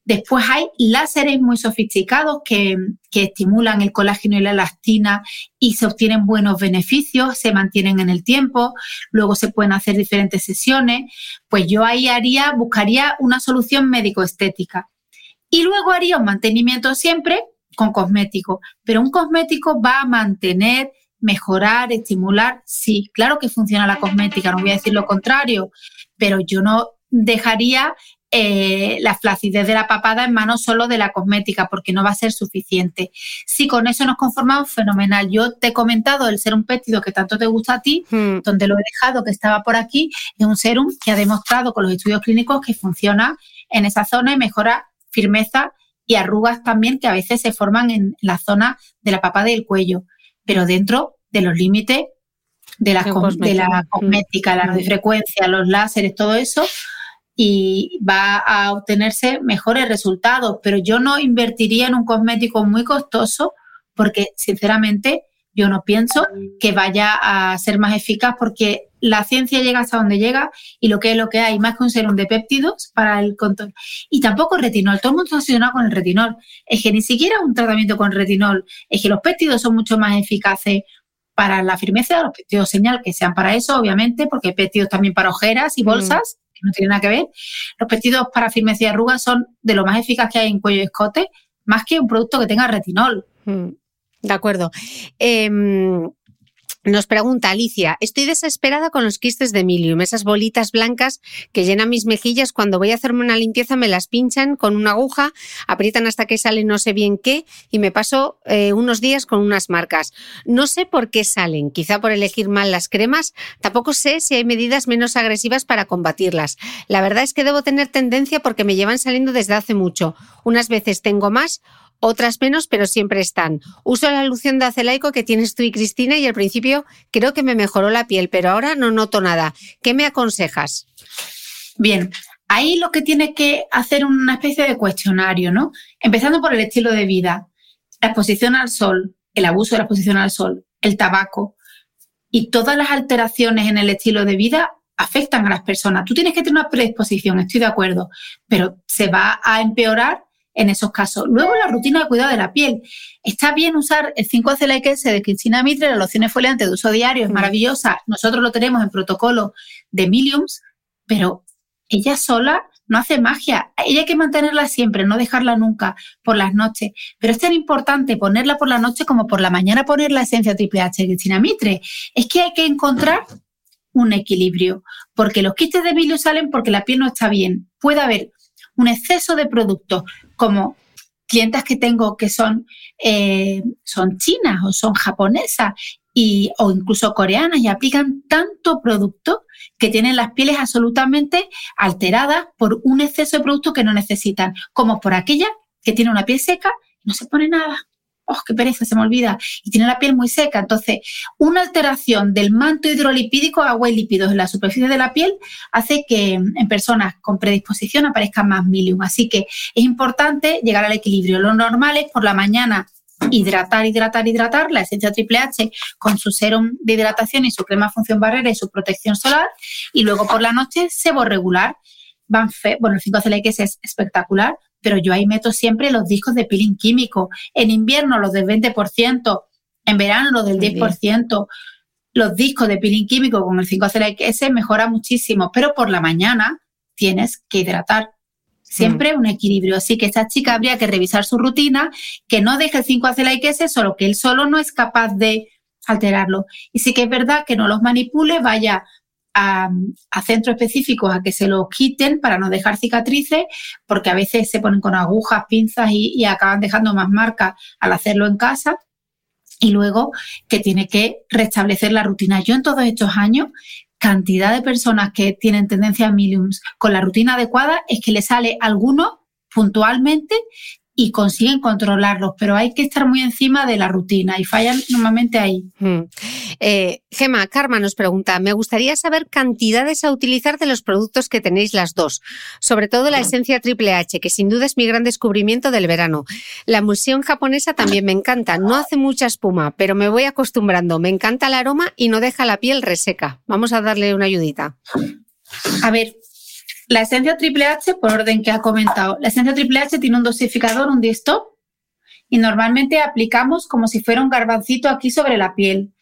Después hay láseres muy sofisticados que, estimulan el colágeno y la elastina y se obtienen buenos beneficios, se mantienen en el tiempo, luego se pueden hacer diferentes sesiones. Pues yo ahí haría, buscaría una solución médico-estética. Y luego haría un mantenimiento siempre con cosmético, pero un cosmético va a mantener, mejorar, estimular. Sí, claro que funciona la cosmética, no voy a decir lo contrario, pero yo no dejaría eh, la flacidez de la papada en manos solo de la cosmética, porque no va a ser suficiente. Si con eso nos conformamos, fenomenal. Yo te he comentado el serum péptido que tanto te gusta a ti, hmm. donde lo he dejado, que estaba por aquí, es un serum que ha demostrado con los estudios clínicos que funciona en esa zona y mejora firmeza y arrugas también que a veces se forman en la zona de la papada del cuello, pero dentro de los límites de la, de la cosmética, la frecuencia, los láseres, todo eso, y va a obtenerse mejores resultados. Pero yo no invertiría en un cosmético muy costoso porque, sinceramente, yo no pienso que vaya a ser más eficaz porque la ciencia llega hasta donde llega y lo que es lo que hay, más que un serum de péptidos para el control. Y tampoco retinol, todo el mundo está con el retinol. Es que ni siquiera un tratamiento con retinol, es que los péptidos son mucho más eficaces para la firmeza, los péptidos señal que sean para eso, obviamente, porque hay péptidos también para ojeras y mm. Bolsas no tiene nada que ver. Los péptidos para firmeza y arrugas son de lo más eficaz que hay en cuello y escote, más que un producto que tenga retinol. Mm, de acuerdo. Em, nos pregunta Alicia, estoy desesperada con los quistes de milium, esas bolitas blancas que llenan mis mejillas cuando voy a hacerme una limpieza me las pinchan con una aguja, aprietan hasta que sale no sé bien qué y me paso eh, unos días con unas marcas. No sé por qué salen, quizá por elegir mal las cremas, tampoco sé si hay medidas menos agresivas para combatirlas. La verdad es que debo tener tendencia porque me llevan saliendo desde hace mucho. Unas veces tengo más, otras menos, pero siempre están. Uso la loción de acelaico que tienes tú y Cristina y al principio creo que me mejoró la piel, pero ahora no noto nada. ¿Qué me aconsejas? Bien, ahí lo que tiene que hacer una especie de cuestionario, ¿no? Empezando por el estilo de vida, la exposición al sol, el abuso de la exposición al sol, el tabaco y todas las alteraciones en el estilo de vida afectan a las personas. Tú tienes que tener una predisposición, estoy de acuerdo, pero se va a empeorar en esos casos. Luego, la rutina de cuidado de la piel. Está bien usar el 5 S de Cristina Mitre, la loción exfoliante de uso diario, es maravillosa. Nosotros lo tenemos en protocolo de Milliums, pero ella sola no hace magia. Ella hay que mantenerla siempre, no dejarla nunca por las noches. Pero es tan importante ponerla por la noche como por la mañana poner la esencia triple H de Cristina Mitre. Es que hay que encontrar un equilibrio, porque los quistes de Milium salen porque la piel no está bien. Puede haber un exceso de productos, como clientas que tengo que son, eh, son chinas o son japonesas y, o incluso coreanas y aplican tanto producto que tienen las pieles absolutamente alteradas por un exceso de producto que no necesitan, como por aquella que tiene una piel seca y no se pone nada oh, qué pereza, se me olvida, y tiene la piel muy seca. Entonces, una alteración del manto hidrolipídico, agua y lípidos en la superficie de la piel, hace que en personas con predisposición aparezcan más milium. Así que es importante llegar al equilibrio. Lo normal es por la mañana hidratar, hidratar, hidratar, la esencia triple H con su serum de hidratación y su crema función barrera y su protección solar, y luego por la noche sebo regular. Van bueno, el 5 X es espectacular, pero yo ahí meto siempre los discos de peeling químico. En invierno los del 20%, en verano los del 10%. Los discos de peeling químico con el 5 X mejora muchísimo, pero por la mañana tienes que hidratar. Siempre mm. un equilibrio. Así que esta chica habría que revisar su rutina, que no deje el 5 X, solo que él solo no es capaz de alterarlo. Y sí que es verdad que no los manipule, vaya a, centros específicos a que se los quiten para no dejar cicatrices, porque a veces se ponen con agujas, pinzas y, acaban dejando más marcas al hacerlo en casa. Y luego que tiene que restablecer la rutina. Yo en todos estos años cantidad de personas que tienen tendencia a miliums con la rutina adecuada es que le sale alguno puntualmente y consiguen controlarlos, pero hay que estar muy encima de la rutina y fallan normalmente ahí. Hmm. Eh, Gema, Karma nos pregunta, me gustaría saber cantidades a utilizar de los productos que tenéis las dos, sobre todo la esencia Triple H, que sin duda es mi gran descubrimiento del verano. La emulsión japonesa también me encanta, no hace mucha espuma, pero me voy acostumbrando, me encanta el aroma y no deja la piel reseca. Vamos a darle una ayudita. A ver, la esencia triple H, por orden que ha comentado, la esencia triple H tiene un dosificador, un D-stop, y normalmente aplicamos como si fuera un garbancito aquí sobre la piel.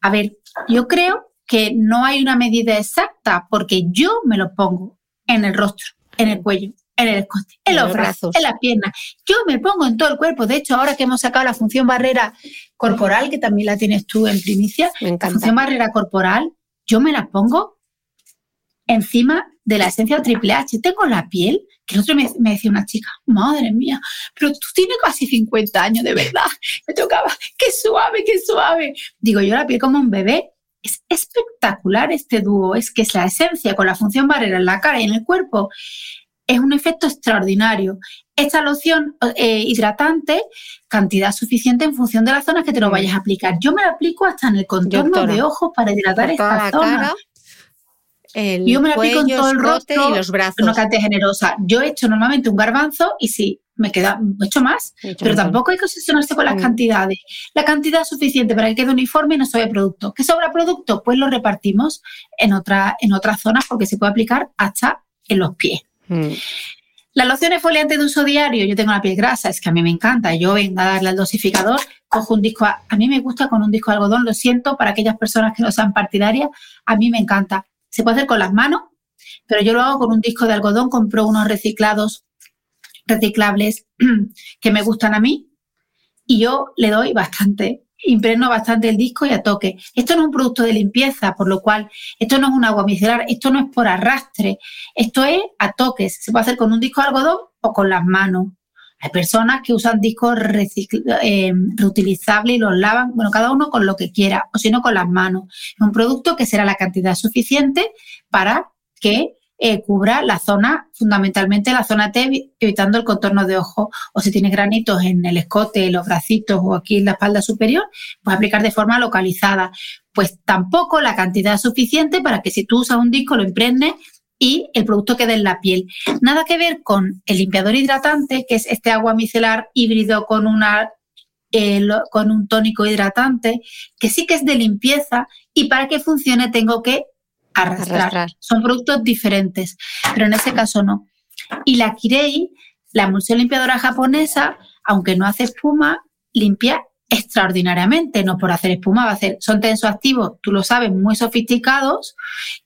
A ver, yo creo que no hay una medida exacta porque yo me lo pongo en el rostro, en el cuello, en el escote, en, los brazos, en las piernas. Yo me pongo en todo el cuerpo. De hecho, ahora que hemos sacado la función barrera corporal, que también la tienes tú en primicia, la función barrera corporal, yo me la pongo encima de la esencia triple H. Tengo la piel, que el otro me, decía una chica, madre mía, pero tú tienes casi 50 años, de verdad. Me tocaba, qué suave, qué suave. Digo, yo la piel como un bebé. Es espectacular este dúo, es que es la esencia con la función barrera en la cara y en el cuerpo. Es un efecto extraordinario. Esta loción eh, hidratante, cantidad suficiente en función de las zonas que te lo vayas a aplicar. Yo me la aplico hasta en el contorno de ojos para hidratar esta zona yo me la aplico en todo el rostro y los brazos. Una cantidad generosa. Yo he hecho normalmente un garbanzo y sí, me queda, he hecho más, pero tampoco hay que obsesionarse con las mm. cantidades. La cantidad suficiente para que quede uniforme y no sobre producto. ¿Qué sobra producto? Pues lo repartimos en, otra, en otras zonas porque se puede aplicar hasta en los pies. Mm. Las lociones foliantes de uso diario, yo tengo la piel grasa, es que a mí me encanta. Yo vengo a darle al dosificador, cojo un disco, a, a mí me gusta con un disco de algodón, lo siento para aquellas personas que no sean partidarias, a mí me encanta. Se puede hacer con las manos, pero yo lo hago con un disco de algodón. Compro unos reciclados, reciclables (clears throat) que me gustan a mí y yo le doy bastante, impregno bastante el disco y a toque. Esto no es un producto de limpieza, por lo cual esto no es un agua micelar, esto no es por arrastre, esto es a toques. Se puede hacer con un disco de algodón o con las manos. Hay personas que usan discos eh, reutilizables y los lavan, bueno, cada uno con lo que quiera, o si no con las manos. Es un producto que será la cantidad suficiente para que eh, cubra la zona, fundamentalmente la zona T, evitando el contorno de ojo. O si tienes granitos en el escote, los bracitos o aquí en la espalda superior, pues aplicar de forma localizada. Pues tampoco la cantidad suficiente para que si tú usas un disco lo emprendes y el producto queda en la piel. Nada que ver con el limpiador hidratante, que es este agua micelar híbrido con, una, eh, con un tónico hidratante, que sí que es de limpieza y para que funcione tengo que arrastrar. Son productos diferentes, pero en ese caso no. Y la Kirei, la emulsión limpiadora japonesa, aunque no hace espuma, limpia extraordinariamente, no por hacer espuma, va a hacer, son tensoactivos, tú lo sabes, muy sofisticados,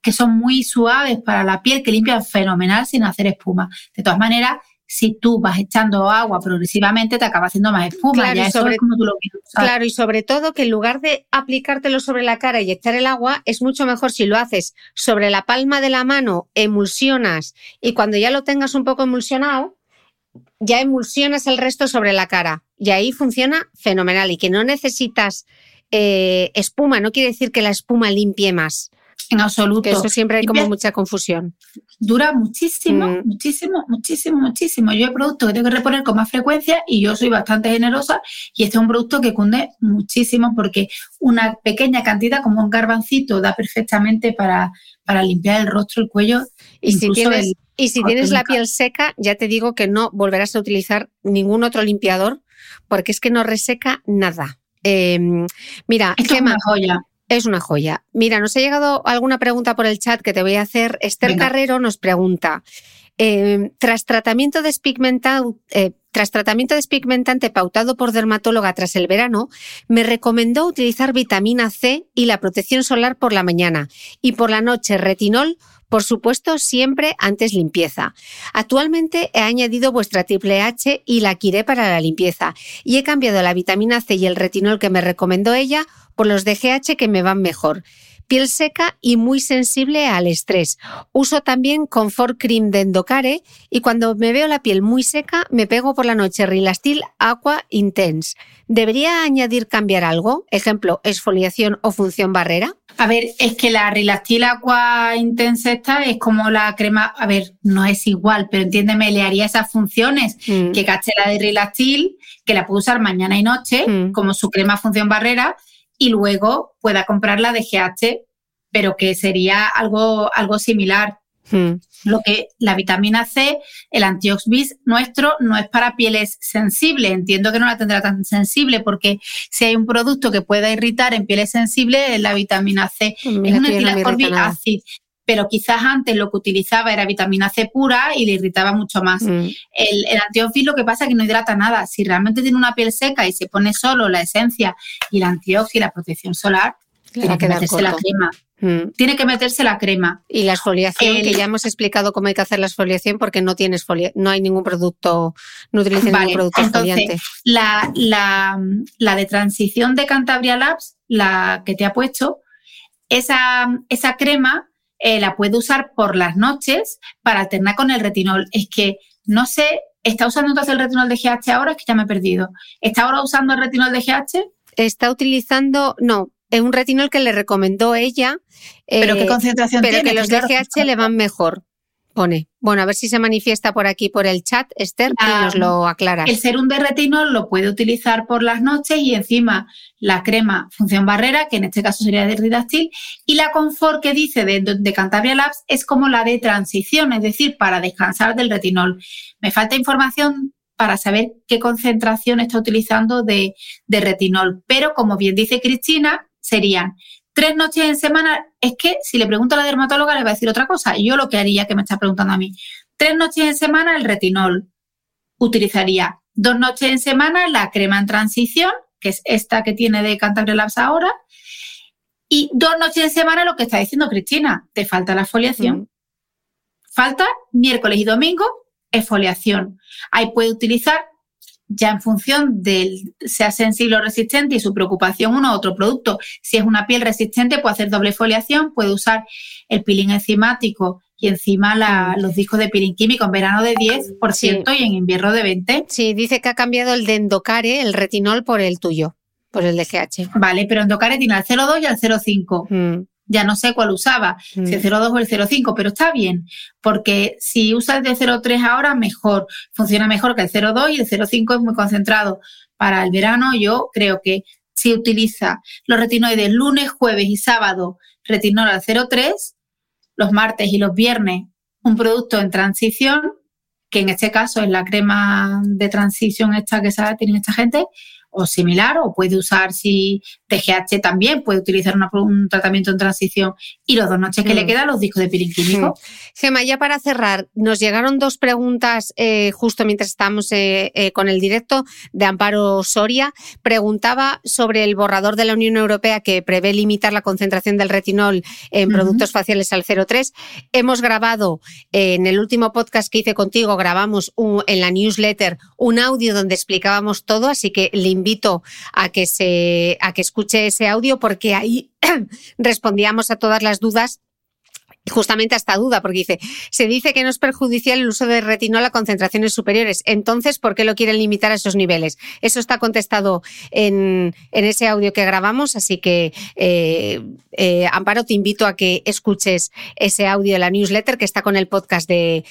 que son muy suaves para la piel, que limpian fenomenal sin hacer espuma. De todas maneras, si tú vas echando agua progresivamente, te acaba haciendo más espuma. Claro, y sobre, como tú lo Claro, y sobre todo que en lugar de aplicártelo sobre la cara y echar el agua, es mucho mejor si lo haces sobre la palma de la mano, emulsionas y cuando ya lo tengas un poco emulsionado, ya emulsionas el resto sobre la cara y ahí funciona fenomenal y que no necesitas eh, espuma, no quiere decir que la espuma limpie más. en absoluto. Que eso siempre hay como mucha confusión. Dura muchísimo, mm. muchísimo, muchísimo, muchísimo. Yo hay productos que tengo que reponer con más frecuencia y yo soy bastante generosa y este es un producto que cunde muchísimo porque una pequeña cantidad como un garbancito da perfectamente para, para limpiar el rostro, el cuello. Y si tienes, y si tienes la piel seca, ya te digo que no volverás a utilizar ningún otro limpiador porque es que no reseca nada. Em, mira, Esto es una joya. Es una joya. Mira, nos ha llegado alguna pregunta por el chat que te voy a hacer. Esther Carrero nos pregunta, em, tras tratamiento eh, tras tratamiento despigmentante pautado por dermatóloga tras el verano, me recomendó utilizar vitamina C y la protección solar por la mañana y por la noche retinol por supuesto, siempre antes limpieza. Actualmente he añadido vuestra triple H y la Quiré para la limpieza y he cambiado la vitamina C y el retinol que me recomendó ella por los DGH que me van mejor. Piel seca y muy sensible al estrés. Uso también Comfort Cream de Endocare y cuando me veo la piel muy seca me pego por la noche Rilastil Aqua Intense. ¿Debería añadir cambiar algo? Ejemplo, exfoliación o función barrera. A ver, es que la Rilastil Aqua Intense esta es como la crema, a ver, no es igual, pero entiéndeme, le haría esas funciones mm. que caché la de Rilastil, que la puedo usar mañana y noche, mm. como su crema función barrera, y luego pueda comprar la de GH, pero que sería algo, algo similar. Hmm. Lo que la vitamina C, el antioxidante nuestro no es para pieles sensibles. Entiendo que no la tendrá tan sensible porque si hay un producto que pueda irritar en pieles sensibles es la vitamina C. es un ácido pero quizás antes lo que utilizaba era vitamina C pura y le irritaba mucho más. Hmm. El, el lo que pasa es que no hidrata nada. Si realmente tiene una piel seca y se pone solo la esencia y el antioxidante y la protección solar, tiene que meterse la crema. Mm. Tiene que meterse la crema. Y la exfoliación, que ya hemos explicado cómo hay que hacer la exfoliación porque no tienes no hay ningún producto, no utiliza ningún producto entonces, La, la, de transición de Cantabria Labs, la que te ha puesto, esa, esa crema eh, la puede usar por las noches para alternar con el retinol. Es que no sé, ¿está usando entonces el retinol de GH ahora? Es que ya me he perdido. ¿Está ahora usando el retinol de GH? Está utilizando, no, es un retinol que le recomendó ella. ¿Pero qué eh, concentración pero tiene? que los DGH le van mejor. Pone. Bueno, a ver si se manifiesta por aquí, por el chat, Esther, y nos lo aclara. El serum de retinol lo puede utilizar por las noches y encima la crema función barrera, que en este caso sería de Ridactil, y la confort que dice de, de Cantabria Labs es como la de transición, es decir, para descansar del retinol. Me falta información para saber qué concentración está utilizando de, de retinol, pero como bien dice Cristina, serían tres noches en semana. Es que si le pregunto a la dermatóloga le va a decir otra cosa. Yo lo que haría, que me está preguntando a mí, tres noches en semana el retinol. Utilizaría dos noches en semana la crema en transición, que es esta que tiene de Cantabria Labs ahora, y dos noches en semana lo que está diciendo Cristina, te falta la exfoliación. Mm. Falta miércoles y domingo, exfoliación. Ahí puede utilizar ya en función del sea sensible o resistente y su preocupación uno u otro producto. Si es una piel resistente, puede hacer doble foliación, puede usar el peeling enzimático y encima los discos de peeling químico en verano de 10% y en invierno de 20%. Sí, dice que ha cambiado el de Endocare, el retinol, por el tuyo, por el de GH. Vale, pero Endocare tiene el 0,2 y el 0,5 ya no sé cuál usaba, si el 0,2 mm. o el 0,5, pero está bien, porque si usas el de 0,3 ahora, mejor, funciona mejor que el 0,2 y el 0,5 es muy concentrado. Para el verano yo creo que si utiliza los retinoides lunes, jueves y sábado, retinol al 0,3, los martes y los viernes un producto en transición, que en este caso es la crema de transición esta que tienen esta gente, o similar, o puede usar si TGH también, puede utilizar un tratamiento en transición y los dos noches que le mm. quedan los discos de peeling químico. Mm. Gema, ya para cerrar, nos llegaron dos preguntas eh, justo mientras estábamos eh, eh, con el directo de Amparo Soria. Preguntaba sobre el borrador de la Unión Europea que prevé limitar la concentración del retinol en productos faciales al 0,3. Hemos grabado en el último podcast que hice contigo, grabamos en la newsletter un audio donde explicábamos todo, así que le invito a que, se, a que escuche ese audio porque ahí (clears throat) respondíamos a todas las dudas justamente esta duda, porque dice, se dice que no es perjudicial el uso de retinol a concentraciones superiores. Entonces, ¿por qué lo quieren limitar a esos niveles? Eso está contestado en, ese audio que grabamos, así que, eh, eh, Amparo, te invito a que escuches ese audio de la newsletter que está con el podcast de,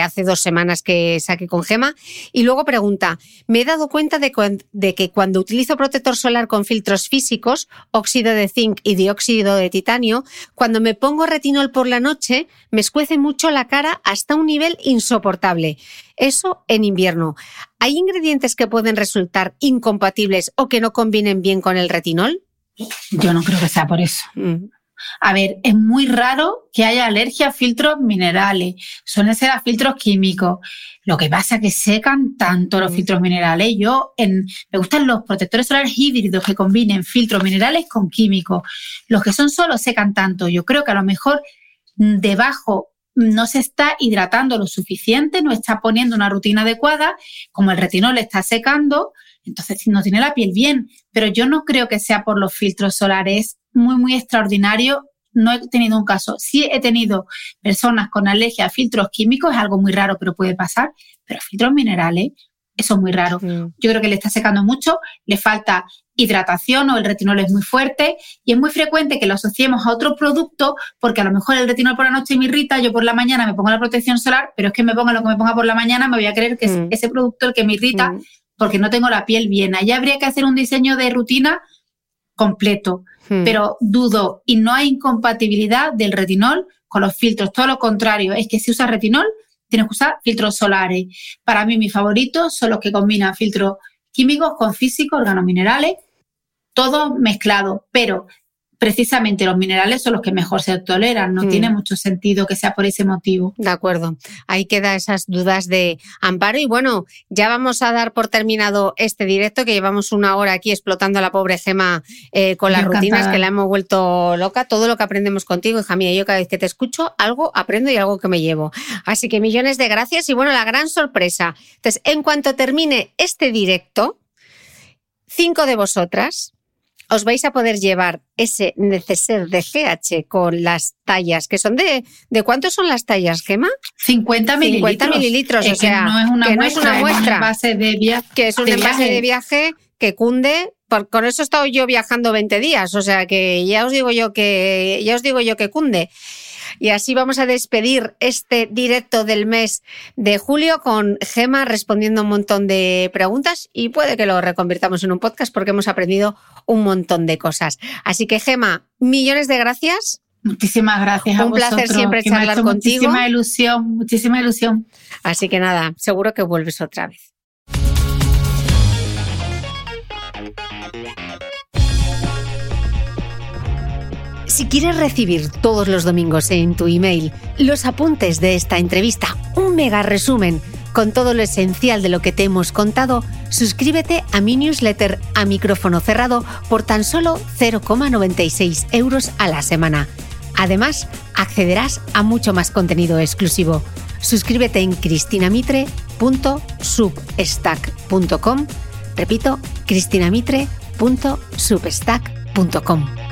hace dos semanas que saqué con Gema. Y luego pregunta, me he dado cuenta de, de que cuando utilizo protector solar con filtros físicos, óxido de zinc y dióxido de titanio, cuando me pongo retinol por la noche me escuece mucho la cara hasta un nivel insoportable. Eso en invierno. ¿Hay ingredientes que pueden resultar incompatibles o que no combinen bien con el retinol? Yo no creo que sea por eso. Mm. A ver, es muy raro que haya alergia a filtros minerales. Suelen ser a filtros químicos. Lo que pasa es que secan tanto los mm. filtros minerales. Yo en, me gustan los protectores solares híbridos que combinen filtros minerales con químicos. Los que son solo secan tanto. Yo creo que a lo mejor debajo no se está hidratando lo suficiente, no está poniendo una rutina adecuada, como el retinol está secando, entonces no tiene la piel bien. Pero yo no creo que sea por los filtros solares, muy, muy extraordinario. No he tenido un caso. Sí he tenido personas con alergia a filtros químicos, es algo muy raro, pero puede pasar. Pero filtros minerales, eso es muy raro. Yo creo que le está secando mucho, le falta hidratación o el retinol es muy fuerte y es muy frecuente que lo asociemos a otro producto porque a lo mejor el retinol por la noche me irrita, yo por la mañana me pongo la protección solar, pero es que me ponga lo que me ponga por la mañana, me voy a creer que es mm. ese producto el que me irrita mm. porque no tengo la piel bien. Allá habría que hacer un diseño de rutina completo, mm. pero dudo y no hay incompatibilidad del retinol con los filtros, todo lo contrario, es que si usas retinol tienes que usar filtros solares. Para mí mis favoritos son los que combinan filtros químicos con físicos, organominerales, todo mezclado, pero precisamente los minerales son los que mejor se toleran. No mm. tiene mucho sentido que sea por ese motivo. De acuerdo. Ahí quedan esas dudas de amparo. Y bueno, ya vamos a dar por terminado este directo, que llevamos una hora aquí explotando a la pobre Gema eh, con las rutinas, que la hemos vuelto loca. Todo lo que aprendemos contigo, hija mía. Yo cada vez que te escucho, algo aprendo y algo que me llevo. Así que millones de gracias. Y bueno, la gran sorpresa. Entonces, en cuanto termine este directo, cinco de vosotras os vais a poder llevar ese neceser de GH con las tallas, que son de... ¿De cuántos son las tallas, Gema? 50 mililitros. 50 mililitros, o sea, no es una que muestra, no es una muestra. base de viaje. Que es un envase de viaje que cunde con eso he estado yo viajando 20 días, o sea que ya os digo yo que ya os digo yo que cunde. Y así vamos a despedir este directo del mes de julio con Gema respondiendo un montón de preguntas y puede que lo reconvirtamos en un podcast porque hemos aprendido un montón de cosas. Así que Gema, millones de gracias. Muchísimas gracias. Un placer siempre charlar contigo. Muchísima ilusión, muchísima ilusión. Así que nada, seguro que vuelves otra vez. Si quieres recibir todos los domingos en tu email los apuntes de esta entrevista, un mega resumen con todo lo esencial de lo que te hemos contado, suscríbete a mi newsletter a micrófono cerrado por tan solo 0,96 euros a la semana. Además, accederás a mucho más contenido exclusivo. Suscríbete en cristinamitre.substack.com. Repito, cristinamitre.substack.com.